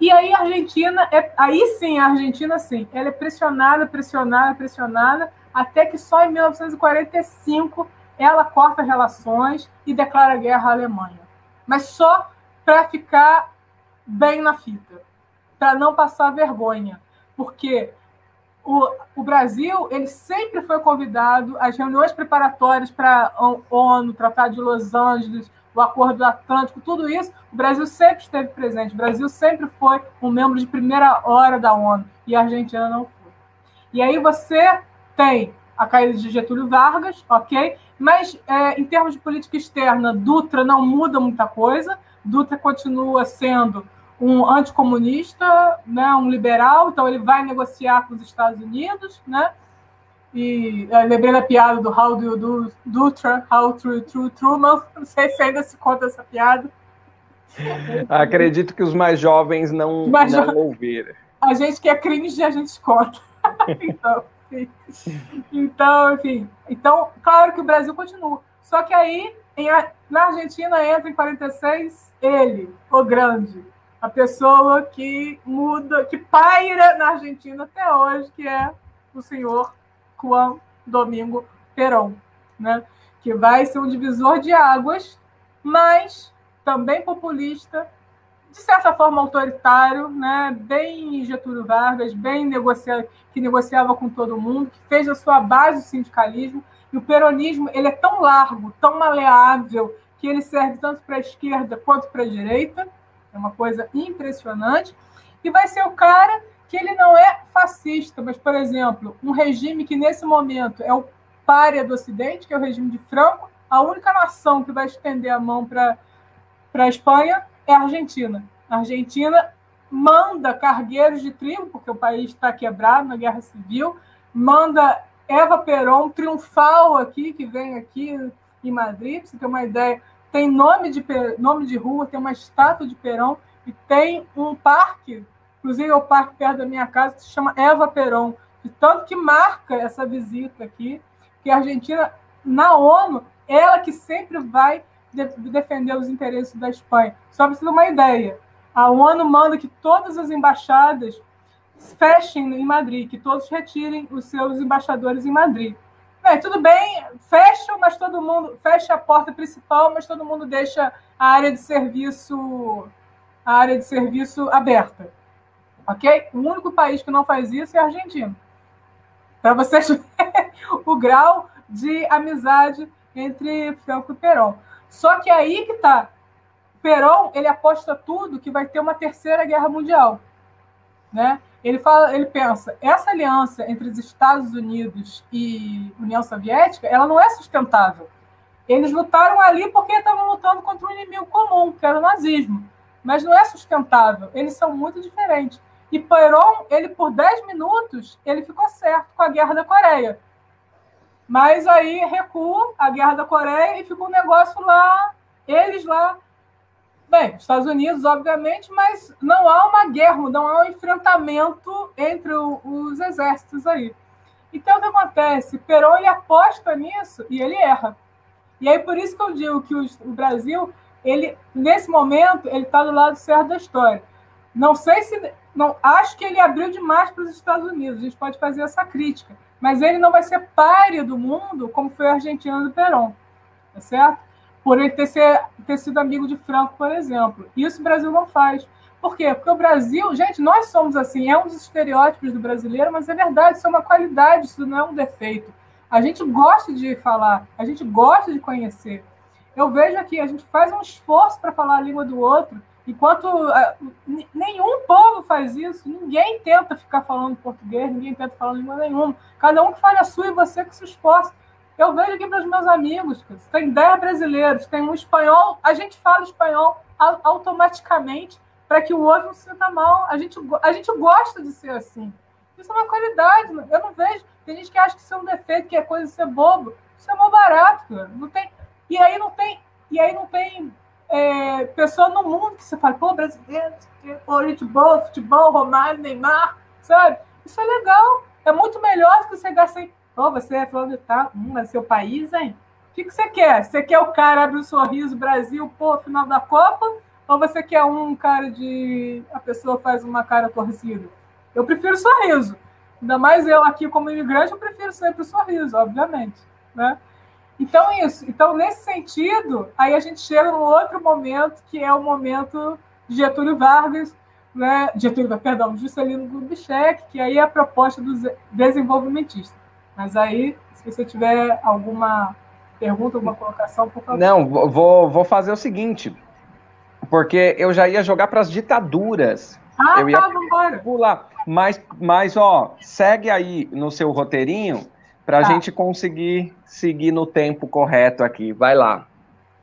e aí a Argentina, é, aí sim, a Argentina sim, ela é pressionada, pressionada, pressionada, até que só em 1945 ela corta relações e declara guerra à Alemanha. Mas só para ficar bem na fita, para não passar vergonha, porque o, o, Brasil ele sempre foi convidado às reuniões preparatórias para a ONU, Tratado de Los Angeles, o Acordo Atlântico, tudo isso, o Brasil sempre esteve presente. O Brasil sempre foi um membro de primeira hora da ONU e a Argentina não foi. E aí você tem a caída de Getúlio Vargas, ok? Mas é, em termos de política externa, Dutra não muda muita coisa. Dutra continua sendo um anticomunista, né, um liberal, então ele vai negociar com os Estados Unidos, né? E lembrei da piada do How do, do Dutra, How to, to Truman, não sei se ainda se conta essa piada. Acredito que os mais jovens não, mais não jo... ouviram. A gente que é cringe, a gente conta. então, enfim. então, enfim. Então, claro que o Brasil continua. Só que aí, em, na Argentina, entra em 46 ele, o grande. A pessoa que muda, que paira na Argentina até hoje, que é o senhor Juan Domingo Perón, né? que vai ser um divisor de águas, mas também populista, de certa forma autoritário, né? bem Getúlio Vargas, bem negocia... que negociava com todo mundo, que fez a sua base do sindicalismo. E o peronismo ele é tão largo, tão maleável, que ele serve tanto para a esquerda quanto para a direita. É uma coisa impressionante. E vai ser o cara que ele não é fascista, mas, por exemplo, um regime que nesse momento é o párea do Ocidente, que é o regime de Franco, a única nação que vai estender a mão para a Espanha é a Argentina. A Argentina manda cargueiros de trigo, porque o país está quebrado na guerra civil, manda Eva Perón triunfal aqui, que vem aqui em Madrid, para você ter uma ideia, tem nome de, nome de rua, tem uma estátua de Perón e tem um parque Inclusive, é o parque perto da minha casa que se chama Eva Peron. De tanto que marca essa visita aqui, que a Argentina, na ONU, ela que sempre vai de defender os interesses da Espanha. Só para você ter uma ideia, a ONU manda que todas as embaixadas fechem em Madrid, que todos retirem os seus embaixadores em Madrid. Bem, tudo bem, fecham, mas todo mundo fecha a porta principal, mas todo mundo deixa a área de serviço a área de serviço aberta. Ok? O único país que não faz isso é a Argentina. Para vocês verem o grau de amizade entre Franco e Perón. Só que aí que está. Perón ele aposta tudo que vai ter uma terceira guerra mundial, né? Ele fala, ele pensa, essa aliança entre os Estados Unidos e União Soviética, ela não é sustentável. Eles lutaram ali porque estavam lutando contra um inimigo comum, que era o nazismo. Mas não é sustentável. Eles são muito diferentes. E Perón, ele por 10 minutos, ele ficou certo com a Guerra da Coreia. Mas aí recua a Guerra da Coreia e ficou um negócio lá, eles lá. Bem, Estados Unidos, obviamente, mas não há uma guerra, não há um enfrentamento entre o, os exércitos aí. Então, o que acontece? Perón ele aposta nisso e ele erra. E aí, por isso que eu digo que o, o Brasil, ele, nesse momento, ele está do lado certo da história. Não sei se não acho que ele abriu demais para os Estados Unidos. A gente pode fazer essa crítica, mas ele não vai ser páreo do mundo como foi a Argentina do Perón, tá certo? Por ele ter, ser, ter sido amigo de Franco, por exemplo. Isso o Brasil não faz. Por quê? Porque o Brasil, gente, nós somos assim, é um dos estereótipos do brasileiro, mas é verdade, isso é uma qualidade, isso não é um defeito. A gente gosta de falar, a gente gosta de conhecer. Eu vejo aqui, a gente faz um esforço para falar a língua do outro, Enquanto uh, nenhum povo faz isso, ninguém tenta ficar falando português, ninguém tenta falar língua nenhuma. Cada um que fale a sua e você que se esforça. Eu vejo aqui para os meus amigos, tem 10 brasileiros, tem um espanhol, a gente fala espanhol automaticamente para que o outro não se sinta mal. A gente, a gente gosta de ser assim. Isso é uma qualidade. Eu não vejo. Tem gente que acha que isso é um defeito, que é coisa de ser bobo. Isso é mal barato, cara. Não tem. E aí não tem. E aí não tem é, pessoa no mundo que você fala, pô, brasileiro, pô, gente boa, futebol, Romário, Neymar, sabe? Isso é legal. É muito melhor do que você gastar Pô, você é falando de tá, hum, é seu país, hein? O que, que você quer? Você quer o cara um sorriso, Brasil, pô, final da Copa? Ou você quer um cara de. a pessoa faz uma cara torcida? Eu prefiro sorriso. Ainda mais eu aqui como imigrante, eu prefiro sempre o sorriso, obviamente. Né? Então, isso. Então, nesse sentido, aí a gente chega num outro momento, que é o momento de Getúlio Vargas, né? Getúlio, perdão, Juscelino Kubitschek, que aí é a proposta dos desenvolvimentistas. Mas aí, se você tiver alguma pergunta, alguma colocação, por favor. Não, vou, vou fazer o seguinte, porque eu já ia jogar para as ditaduras. Ah, eu ia tá, vambora. Pular. Mas, mas, ó, segue aí no seu roteirinho para a tá. gente conseguir seguir no tempo correto aqui. Vai lá.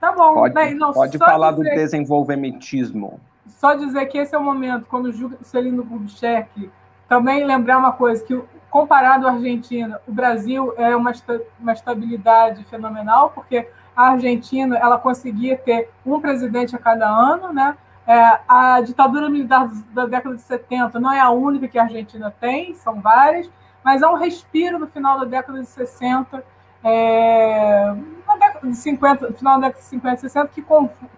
Tá bom. Pode, não, pode falar dizer, do desenvolvimentismo. Só dizer que esse é o momento, quando o Juscelino Kubitschek, também lembrar uma coisa, que comparado à Argentina, o Brasil é uma, uma estabilidade fenomenal, porque a Argentina ela conseguia ter um presidente a cada ano, né? É, a ditadura militar da década de 70 não é a única que a Argentina tem, são várias, mas há um respiro no final da década de 60, é, na década de 50, final da década de 50 e 60, que,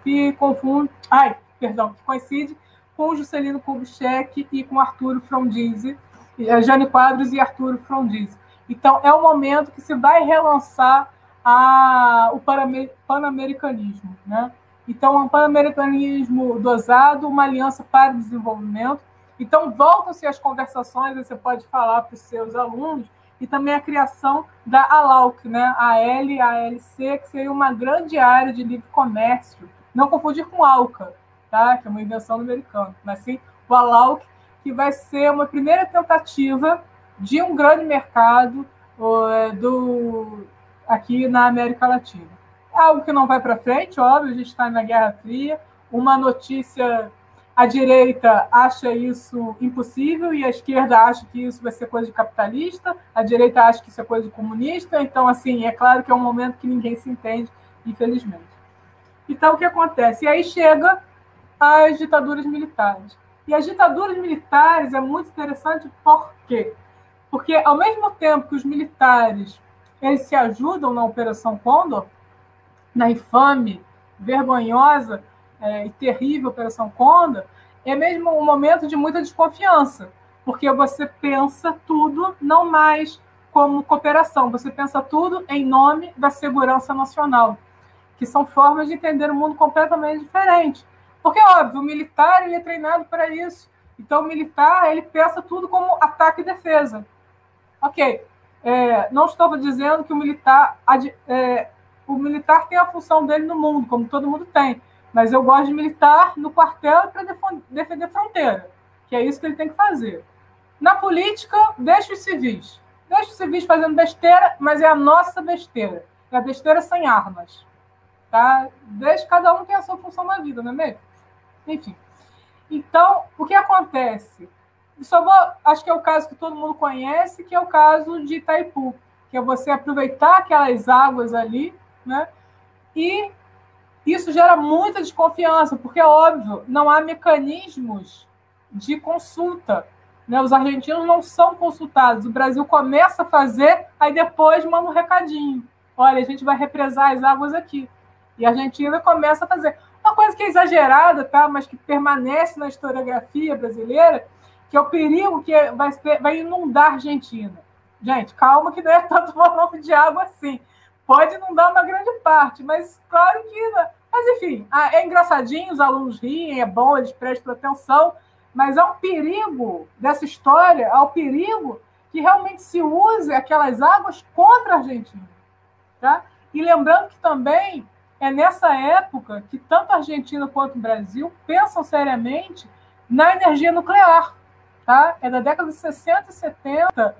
que confunde, ai, perdão, que coincide com o Juscelino Kubitschek e com Arturo Frondizi, Jane Quadros e Arturo Frondizi. Então, é o momento que se vai relançar a, o panamericanismo. Né? Então, um panamericanismo dosado, uma aliança para o desenvolvimento, então, voltam-se as conversações, você pode falar para os seus alunos, e também a criação da ALAUC, né? a L, a LC, que seria uma grande área de livre comércio. Não confundir com ALCA, tá? que é uma invenção americana, mas sim o ALAUC, que vai ser uma primeira tentativa de um grande mercado uh, do, aqui na América Latina. É algo que não vai para frente, óbvio, a gente está na Guerra Fria, uma notícia a direita acha isso impossível e a esquerda acha que isso vai ser coisa de capitalista, a direita acha que isso é coisa de comunista. Então, assim, é claro que é um momento que ninguém se entende, infelizmente. Então, o que acontece? E aí chega as ditaduras militares. E as ditaduras militares é muito interessante por quê? Porque, ao mesmo tempo que os militares eles se ajudam na Operação Condor, na infame, vergonhosa é, e terrível Operação Condor, é mesmo um momento de muita desconfiança, porque você pensa tudo não mais como cooperação, você pensa tudo em nome da segurança nacional, que são formas de entender o mundo completamente diferente. Porque, óbvio, o militar ele é treinado para isso. Então, o militar ele pensa tudo como ataque e defesa. Ok, é, não estou dizendo que o militar, é, o militar tem a função dele no mundo, como todo mundo tem. Mas eu gosto de militar no quartel para defender fronteira, que é isso que ele tem que fazer. Na política, deixa os civis. Deixa os civis fazendo besteira, mas é a nossa besteira. É a besteira sem armas. Tá? Deixa cada um ter a sua função na vida, não é mesmo? Enfim. Então, o que acontece? Só vou, acho que é o caso que todo mundo conhece, que é o caso de Itaipu, que é você aproveitar aquelas águas ali, né? E isso gera muita desconfiança, porque, é óbvio, não há mecanismos de consulta. Né? Os argentinos não são consultados. O Brasil começa a fazer, aí depois manda um recadinho. Olha, a gente vai represar as águas aqui. E a Argentina começa a fazer. Uma coisa que é exagerada, tá? mas que permanece na historiografia brasileira, que é o perigo que vai, vai inundar a Argentina. Gente, calma que não é tanto volume de água assim. Pode inundar uma grande parte, mas claro que né, mas, enfim, é engraçadinho, os alunos riem, é bom, eles prestam atenção, mas há um perigo dessa história, há o um perigo que realmente se use aquelas águas contra a Argentina. Tá? E lembrando que também é nessa época que tanto a Argentina quanto o Brasil pensam seriamente na energia nuclear. Tá? É da década de 60 e 70,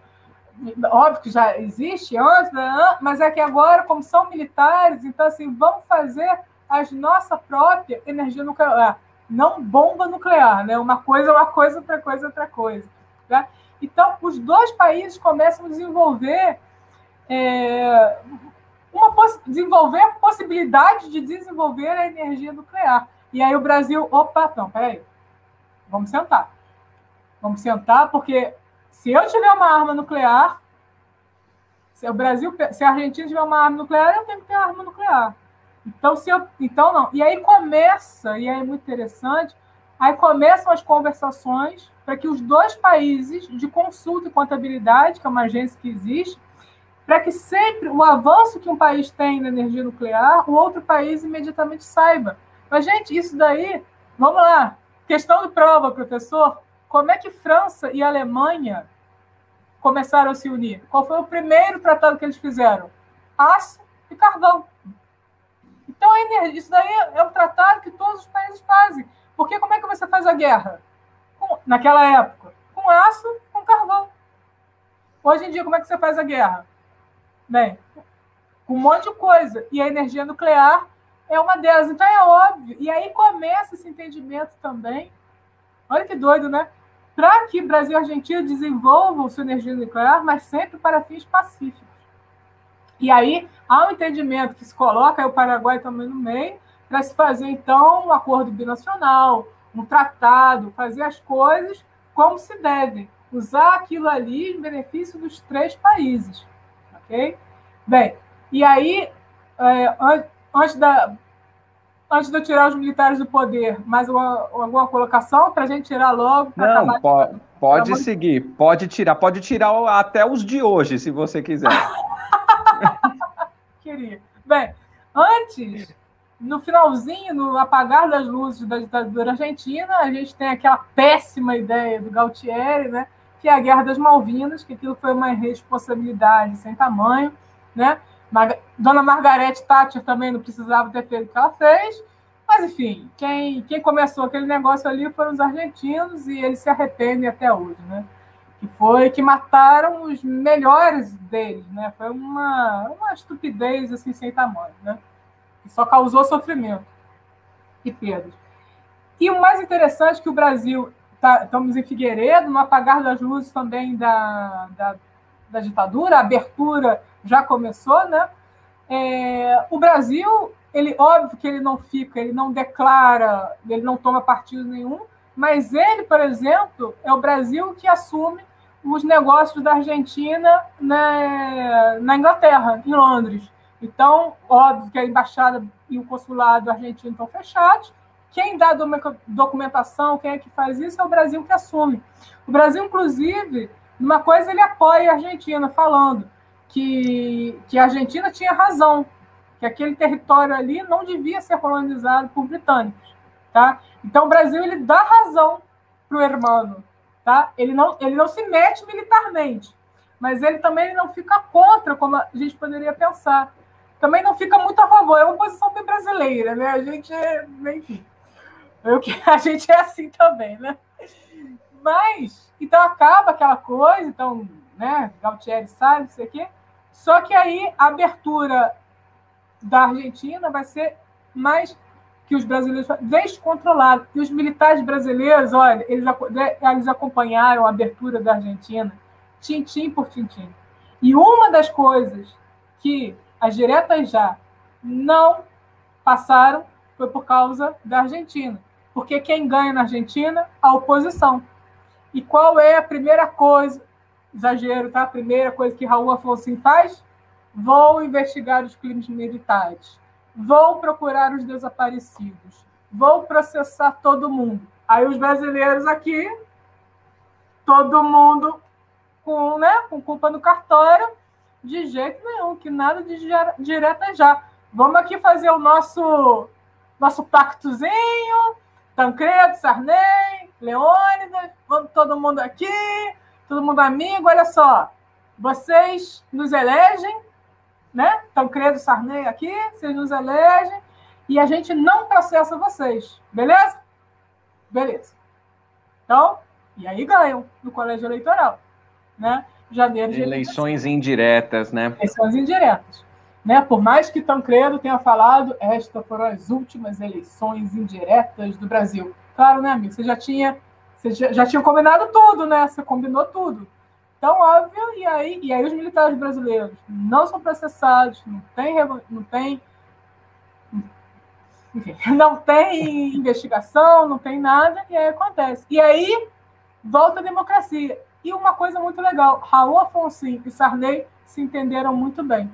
óbvio que já existe antes, né? mas é que agora, como são militares, então assim, vamos fazer a nossa própria energia nuclear, não bomba nuclear, né? Uma coisa é uma coisa, outra coisa é outra coisa. Né? Então, os dois países começam a desenvolver é, uma desenvolver a possibilidade de desenvolver a energia nuclear. E aí o Brasil, opa, não, peraí, vamos sentar. Vamos sentar, porque se eu tiver uma arma nuclear, se o Brasil, se a Argentina tiver uma arma nuclear, eu tenho que ter arma nuclear. Então, se eu, então não. E aí começa, e aí é muito interessante, aí começam as conversações para que os dois países de consulta e contabilidade, que é uma agência que existe, para que sempre o avanço que um país tem na energia nuclear, o outro país imediatamente saiba. Mas, gente, isso daí, vamos lá. Questão de prova, professor. Como é que França e Alemanha começaram a se unir? Qual foi o primeiro tratado que eles fizeram? Aço e carvão. Então, isso daí é um tratado que todos os países fazem. Porque como é que você faz a guerra? Com, naquela época, com aço, com carvão. Hoje em dia, como é que você faz a guerra? Bem, com um monte de coisa. E a energia nuclear é uma delas. Então é óbvio. E aí começa esse entendimento também. Olha que doido, né? Para que Brasil e Argentina desenvolvam sua energia nuclear, mas sempre para fins pacíficos. E aí há um entendimento que se coloca, o Paraguai também no meio, para se fazer, então, um acordo binacional, um tratado, fazer as coisas como se devem. Usar aquilo ali em benefício dos três países. Ok? Bem, e aí, é, antes, da, antes de eu tirar os militares do poder, mais uma, alguma colocação para a gente tirar logo? Não, pode, pode seguir, pode tirar, pode tirar até os de hoje, se você quiser. Queria. Bem, antes, no finalzinho, no apagar das luzes da ditadura argentina, a gente tem aquela péssima ideia do Galtieri, né? Que é a Guerra das Malvinas, que aquilo foi uma responsabilidade sem tamanho, né? Dona Margarete Thatcher também não precisava ter feito o que ela fez, mas enfim, quem, quem começou aquele negócio ali foram os argentinos e eles se arrependem até hoje, né? Que foi que mataram os melhores deles, né? Foi uma, uma estupidez assim sem tamanho, né? Que só causou sofrimento e perdas. E o mais interessante é que o Brasil tá, estamos em Figueiredo, no apagar das luzes também da, da, da ditadura, a abertura já começou, né? É, o Brasil, ele óbvio que ele não fica, ele não declara, ele não toma partido nenhum, mas ele, por exemplo, é o Brasil que assume os negócios da Argentina na, na Inglaterra, em Londres. Então, óbvio que a embaixada e o consulado argentino estão fechados, quem dá documentação, quem é que faz isso, é o Brasil que assume. O Brasil, inclusive, uma coisa ele apoia a Argentina, falando que, que a Argentina tinha razão, que aquele território ali não devia ser colonizado por britânicos. Tá? Então, o Brasil ele dá razão para o hermano. Tá? Ele, não, ele não se mete militarmente, mas ele também ele não fica contra, como a gente poderia pensar. Também não fica muito a favor. É uma posição bem brasileira, né? A gente, enfim. Eu, a gente é assim também, né? Mas, então acaba aquela coisa, então, né, Galtieri sabe, não sei o quê. Só que aí a abertura da Argentina vai ser mais que os brasileiros descontrolado. E os militares brasileiros, olha, eles, eles acompanharam a abertura da Argentina, tintim por tintim. E uma das coisas que as diretas já não passaram foi por causa da Argentina. Porque quem ganha na Argentina? A oposição. E qual é a primeira coisa? Exagero, tá? A primeira coisa que Raul Afonso faz? Vou investigar os crimes militares. Vou procurar os desaparecidos. Vou processar todo mundo. Aí os brasileiros aqui, todo mundo com, né, com culpa no cartório, de jeito nenhum, que nada de direta já. Vamos aqui fazer o nosso nosso pactozinho, Tancredo, Sarney, Leônidas, vamos todo mundo aqui, todo mundo amigo, olha só, vocês nos elegem, né? Tancredo, Sarney aqui, vocês nos elegem, e a gente não processa vocês, beleza? Beleza. Então, e aí ganham no colégio eleitoral, né? janeiro de Eleições indiretas, né? Eleições indiretas. Né? Por mais que Tancredo tenha falado, estas foram as últimas eleições indiretas do Brasil. Claro, né, amigo? Você já tinha, você já, já tinha combinado tudo, né? Você combinou tudo. Então, óbvio, e aí, e aí os militares brasileiros não são processados, não tem, não tem, enfim, não tem investigação, não tem nada, e aí acontece. E aí volta a democracia. E uma coisa muito legal, Raul Afonso e Sarney se entenderam muito bem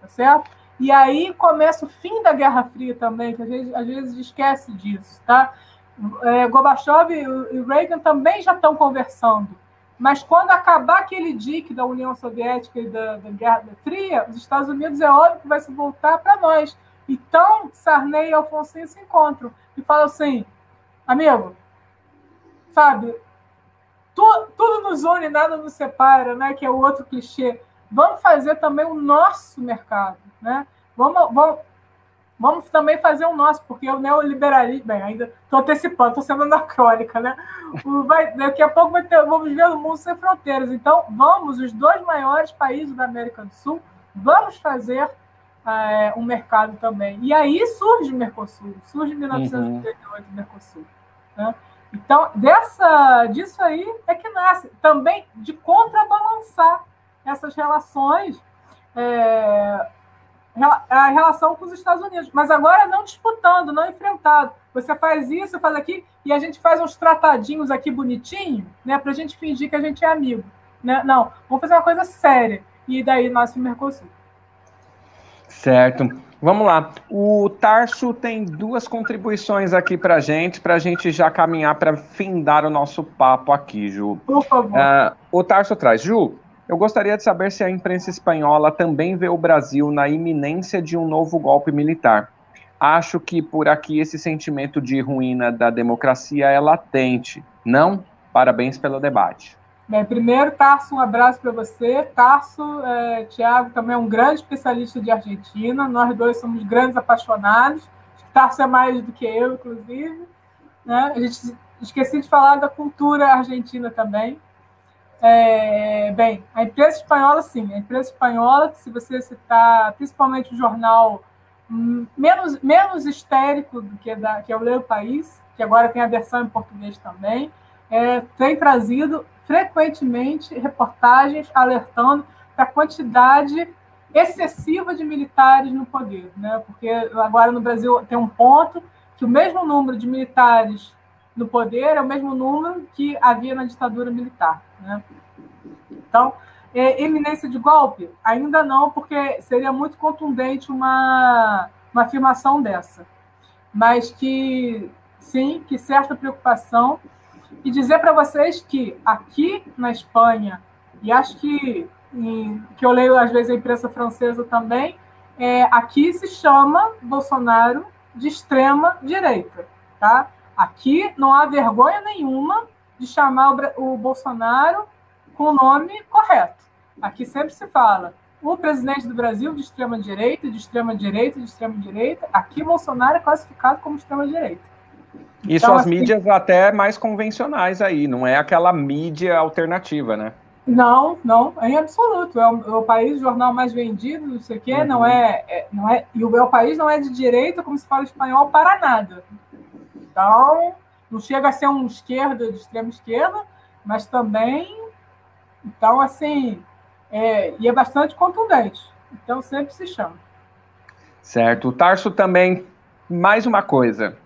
tá certo? E aí começa o fim da Guerra Fria também, que gente às vezes esquece disso, tá? É, Gorbachev e Reagan também já estão conversando. Mas quando acabar aquele dique da União Soviética e da, da Guerra Fria, os Estados Unidos é óbvio que vai se voltar para nós. Então, Sarney e Alfonso se encontram e falam assim: amigo, sabe, tu, tudo nos une, nada nos separa, né? Que é o outro clichê vamos fazer também o nosso mercado, né? Vamos, vamos, vamos também fazer o nosso, porque o neoliberalismo, bem, ainda estou antecipando, estou sendo anacrônica, né? Vai, daqui a pouco vai ter, vamos ver o mundo sem fronteiras. Então, vamos, os dois maiores países da América do Sul, vamos fazer é, um mercado também. E aí surge o Mercosul, surge em 1988 uhum. o Mercosul. Né? Então, dessa, disso aí é que nasce também de contrabalançar essas relações, é, a relação com os Estados Unidos. Mas agora não disputando, não enfrentado. Você faz isso, faz aqui, e a gente faz uns tratadinhos aqui bonitinho, né, para a gente fingir que a gente é amigo. Né? Não, vamos fazer uma coisa séria. E daí nasce o Mercosul. Certo. Vamos lá. O Tarso tem duas contribuições aqui para gente, para a gente já caminhar para findar o nosso papo aqui, Ju. Por favor. Uh, o Tarso traz. Ju, eu gostaria de saber se a imprensa espanhola também vê o Brasil na iminência de um novo golpe militar. Acho que por aqui esse sentimento de ruína da democracia é latente. Não? Parabéns pelo debate. Bem, primeiro, Tarso, um abraço para você. Tarso, é, Tiago também é um grande especialista de Argentina. Nós dois somos grandes apaixonados. Tarso é mais do que eu, inclusive. Né? A gente esqueci de falar da cultura argentina também. É, bem, a imprensa espanhola, sim. A imprensa espanhola, se você citar principalmente o jornal hum, menos, menos histérico do que, da, que é o Leo País, que agora tem a versão em português também, é, tem trazido frequentemente reportagens alertando para a quantidade excessiva de militares no poder, né? Porque agora no Brasil tem um ponto que o mesmo número de militares no poder é o mesmo número que havia na ditadura militar. Né? Então, é, eminência de golpe? Ainda não, porque seria muito contundente uma, uma afirmação dessa. Mas que, sim, que certa preocupação. E dizer para vocês que aqui na Espanha, e acho que, em, que eu leio às vezes a imprensa francesa também, é, aqui se chama Bolsonaro de extrema direita. Tá? Aqui não há vergonha nenhuma de chamar o, o Bolsonaro com o nome correto. Aqui sempre se fala o presidente do Brasil de extrema direita, de extrema direita, de extrema direita. Aqui Bolsonaro é classificado como extrema direita. Isso então, as assim, mídias até mais convencionais aí, não é aquela mídia alternativa, né? Não, não, em absoluto. É o, é o país, o jornal mais vendido, não sei o quê, uhum. não, é, é, não é. E o meu país não é de direita, como se fala espanhol, para nada. Então, não chega a ser um esquerda de extrema esquerda, mas também. Então, assim, é, e é bastante contundente. Então, sempre se chama. Certo. O Tarso também, mais uma coisa.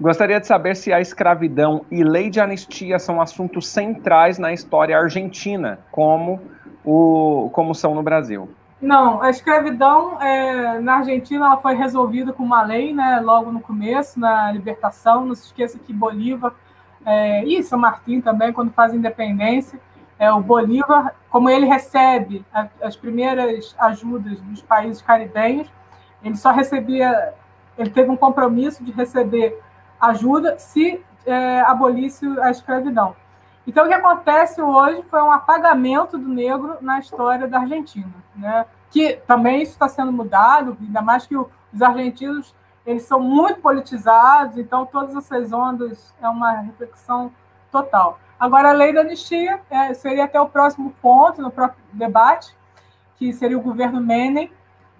Gostaria de saber se a escravidão e lei de anistia são assuntos centrais na história argentina, como, o, como são no Brasil. Não, a escravidão é, na Argentina ela foi resolvida com uma lei, né, logo no começo, na libertação. Não se esqueça que Bolívar é, e São Martin também, quando faz independência, é, o Bolívar, como ele recebe a, as primeiras ajudas dos países caribenhos, ele só recebia, ele teve um compromisso de receber ajuda se é, abolisse a escravidão. Então, o que acontece hoje foi um apagamento do negro na história da Argentina, né? que também isso está sendo mudado, ainda mais que os argentinos eles são muito politizados, então todas essas ondas é uma reflexão total. Agora, a lei da anistia é, seria até o próximo ponto, no próprio debate, que seria o governo Menem,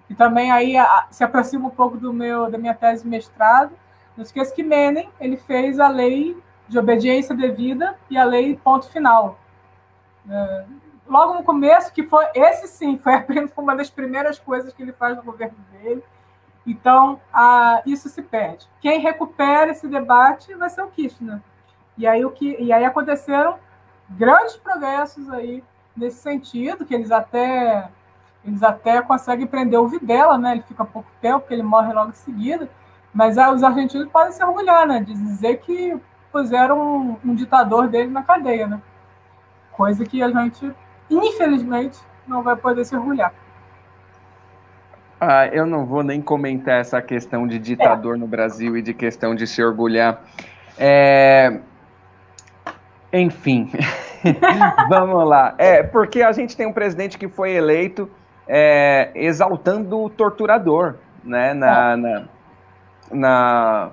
e também aí a, se aproxima um pouco do meu, da minha tese de mestrado. Não esqueça que Menem ele fez a lei de obediência devida e a lei ponto final. É, logo no começo, que foi esse sim, foi uma das primeiras coisas que ele faz no governo dele. Então, a, isso se perde. Quem recupera esse debate vai ser o Kirchner. E aí, o que, e aí aconteceram grandes progressos aí nesse sentido, que eles até eles até conseguem prender o Videla, né? Ele fica pouco tempo, porque ele morre logo em seguida. Mas ah, os argentinos podem se orgulhar, né? De dizer que puseram um, um ditador dele na cadeia, né? Coisa que a gente, infelizmente, não vai poder se orgulhar. Ah, eu não vou nem comentar essa questão de ditador é. no Brasil e de questão de se orgulhar. É... Enfim, vamos lá. É, porque a gente tem um presidente que foi eleito é, exaltando o torturador, né? Na, é. na, na,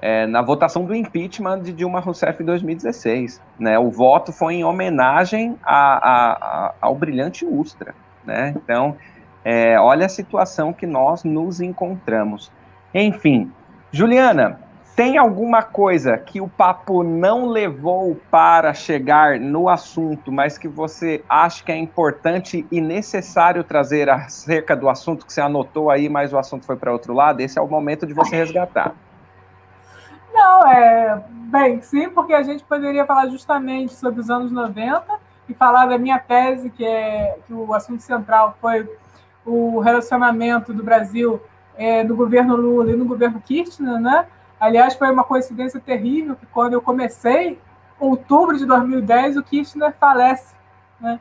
é, na, votação do impeachment de Dilma Rousseff em 2016. Né? O voto foi em homenagem a, a, a, ao brilhante Ustra. Né? Então, é, olha a situação que nós nos encontramos. Enfim, Juliana, tem alguma coisa que o papo não levou para chegar no assunto, mas que você acha que é importante e necessário trazer acerca do assunto que você anotou aí, mas o assunto foi para outro lado? Esse é o momento de você resgatar. Não, é. Bem, sim, porque a gente poderia falar justamente sobre os anos 90 e falar da minha tese, que é que o assunto central foi o relacionamento do Brasil é, do governo Lula e no governo Kirchner, né? Aliás, foi uma coincidência terrível que quando eu comecei, outubro de 2010, o Kirchner falece. Né?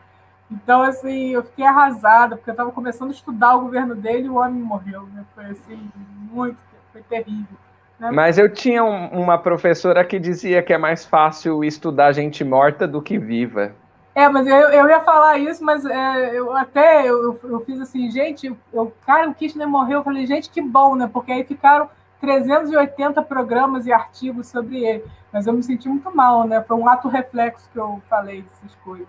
Então, assim, eu fiquei arrasada, porque eu estava começando a estudar o governo dele e o homem morreu. Né? Foi, assim, muito, foi terrível. Né? Mas eu tinha um, uma professora que dizia que é mais fácil estudar gente morta do que viva. É, mas eu, eu ia falar isso, mas é, eu até eu, eu fiz assim, gente, eu, cara, o Kirchner morreu. Eu falei, gente, que bom, né? Porque aí ficaram 380 programas e artigos sobre ele. Mas eu me senti muito mal, né? Foi um ato reflexo que eu falei dessas coisas.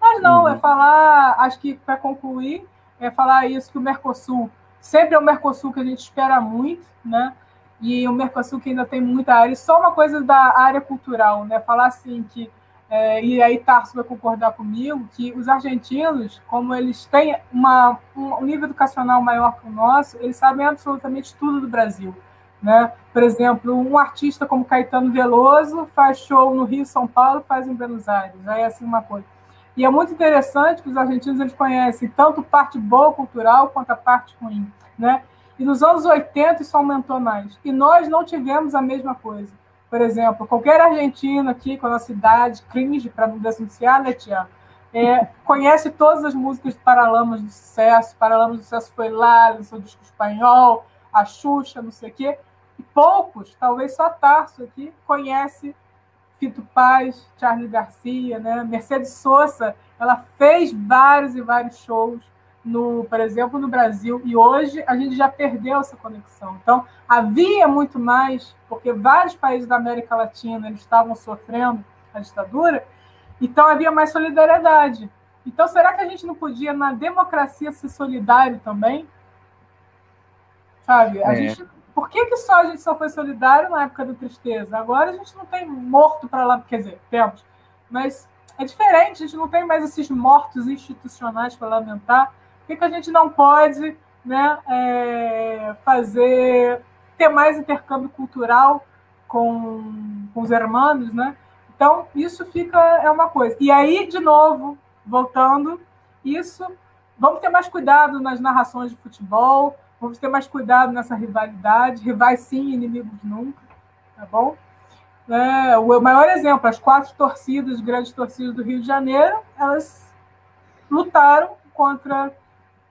Mas não, uhum. é falar, acho que para concluir, é falar isso que o Mercosul, sempre é o Mercosul que a gente espera muito, né? E o Mercosul que ainda tem muita área, e só uma coisa da área cultural, né? Falar assim que é, e aí Tarso vai concordar comigo que os argentinos, como eles têm uma, um nível educacional maior que o nosso, eles sabem absolutamente tudo do Brasil. Né? Por exemplo, um artista como Caetano Veloso faz show no Rio, São Paulo, faz em Buenos Aires. Aí é assim uma coisa. E é muito interessante que os argentinos eles conhecem tanto parte boa cultural quanto a parte ruim, né? E nos anos 80 isso aumentou mais. E nós não tivemos a mesma coisa. Por exemplo, qualquer argentino aqui com a nossa idade, cringe, para não denunciar, né, Tiago? É, conhece todas as músicas de Paralamas do Sucesso. Paralamas do Sucesso foi lá, seu disco espanhol, a Xuxa, não sei o quê. E poucos, talvez só Tarso aqui, conhece Fito Paz, Charlie Garcia, né? Mercedes Sosa, ela fez vários e vários shows, no, por exemplo, no Brasil, e hoje a gente já perdeu essa conexão. Então, havia muito mais, porque vários países da América Latina eles estavam sofrendo a ditadura, então havia mais solidariedade. Então, será que a gente não podia, na democracia, ser solidário também? Sabe? A é. gente por que, que só a gente só foi solidário na época da tristeza? Agora a gente não tem morto para lá, quer dizer, temos, mas é diferente, a gente não tem mais esses mortos institucionais para lamentar. Por que, que a gente não pode né, é, fazer, ter mais intercâmbio cultural com, com os hermanos, né? Então, isso fica, é uma coisa. E aí, de novo, voltando, isso, vamos ter mais cuidado nas narrações de futebol, Vamos ter mais cuidado nessa rivalidade. Rivais sim, inimigos nunca. Tá bom? É, o maior exemplo, as quatro torcidas, grandes torcidas do Rio de Janeiro, elas lutaram contra.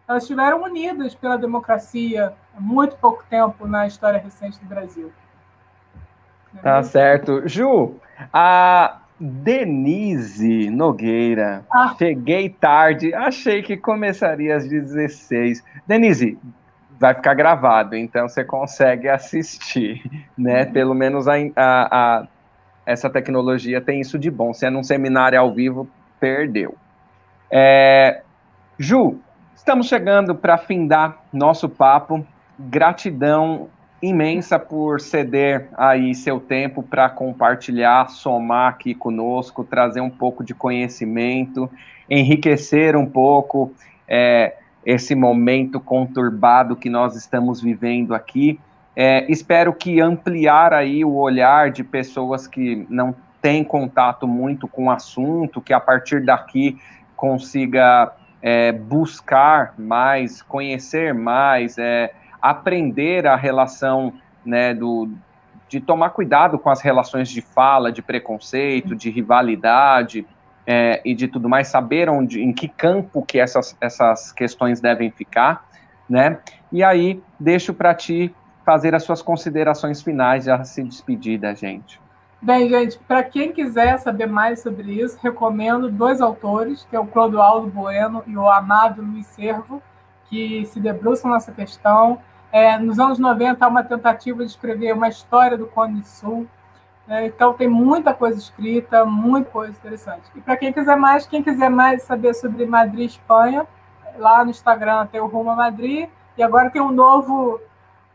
Elas estiveram unidas pela democracia há muito pouco tempo na história recente do Brasil. Tá certo. Ju, a Denise Nogueira. Ah. Cheguei tarde, achei que começaria às 16. Denise, vai ficar gravado, então você consegue assistir, né? Pelo menos a, a, a, essa tecnologia tem isso de bom. Se é num seminário ao vivo, perdeu. É, Ju, estamos chegando para findar nosso papo. Gratidão imensa por ceder aí seu tempo para compartilhar, somar aqui conosco, trazer um pouco de conhecimento, enriquecer um pouco é, esse momento conturbado que nós estamos vivendo aqui. É, espero que ampliar aí o olhar de pessoas que não têm contato muito com o assunto, que a partir daqui consiga é, buscar mais, conhecer mais, é, aprender a relação né, do, de tomar cuidado com as relações de fala, de preconceito, de rivalidade é, e de tudo mais, saber onde, em que campo que essas, essas questões devem ficar, né? E aí deixo para ti fazer as suas considerações finais, já se despedir da gente. Bem, gente, para quem quiser saber mais sobre isso, recomendo dois autores, que é o Clodoaldo Bueno e o Amado Luiz Servo, que se debruçam nessa questão. É, nos anos 90, há uma tentativa de escrever uma história do Cone Sul. É, então, tem muita coisa escrita, muita coisa interessante. E para quem quiser mais, quem quiser mais saber sobre Madrid, Espanha, lá no Instagram tem o Rumo a Madrid. E agora tem um novo,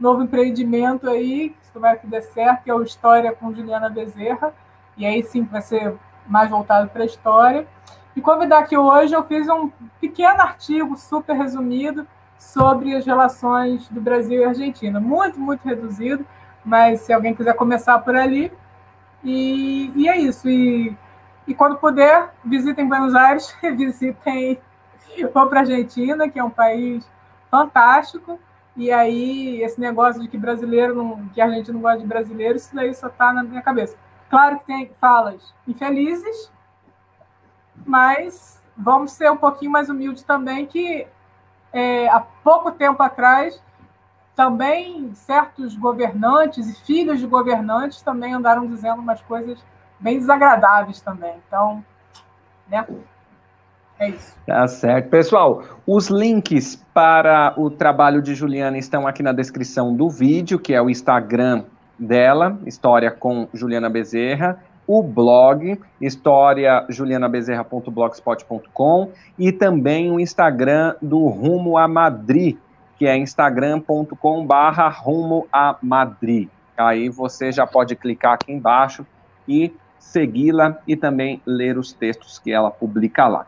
novo empreendimento aí, se tomara que dê certo, que é o História com Juliana Bezerra. E aí sim vai ser mais voltado para a história. E convidar aqui hoje, eu fiz um pequeno artigo super resumido sobre as relações do Brasil e Argentina. Muito, muito reduzido, mas se alguém quiser começar por ali. E, e é isso. E, e quando puder, visitem Buenos Aires, visitem. Vão para a Argentina, que é um país fantástico. E aí, esse negócio de que brasileiro não, que a gente não gosta de brasileiro, isso daí só está na minha cabeça. Claro que tem falas infelizes, mas vamos ser um pouquinho mais humildes também, que é, há pouco tempo atrás, também certos governantes e filhos de governantes também andaram dizendo umas coisas bem desagradáveis também. Então, né? É isso. Tá certo. Pessoal, os links para o trabalho de Juliana estão aqui na descrição do vídeo, que é o Instagram dela, História com Juliana Bezerra, o blog historiajulianabezerra.blogspot.com e também o Instagram do Rumo a Madrid, que é instagram.com barra Rumo a Madrid. Aí você já pode clicar aqui embaixo e segui-la e também ler os textos que ela publica lá.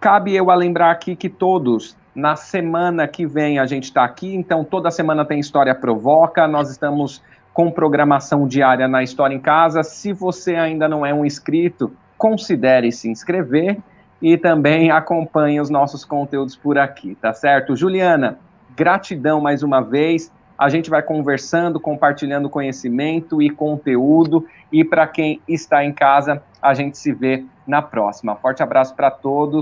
Cabe eu a lembrar aqui que todos, na semana que vem a gente está aqui, então toda semana tem História Provoca, nós estamos com programação diária na História em Casa. Se você ainda não é um inscrito, considere se inscrever e também acompanhe os nossos conteúdos por aqui, tá certo? Juliana, gratidão mais uma vez. A gente vai conversando, compartilhando conhecimento e conteúdo. E para quem está em casa, a gente se vê na próxima. Forte abraço para todos.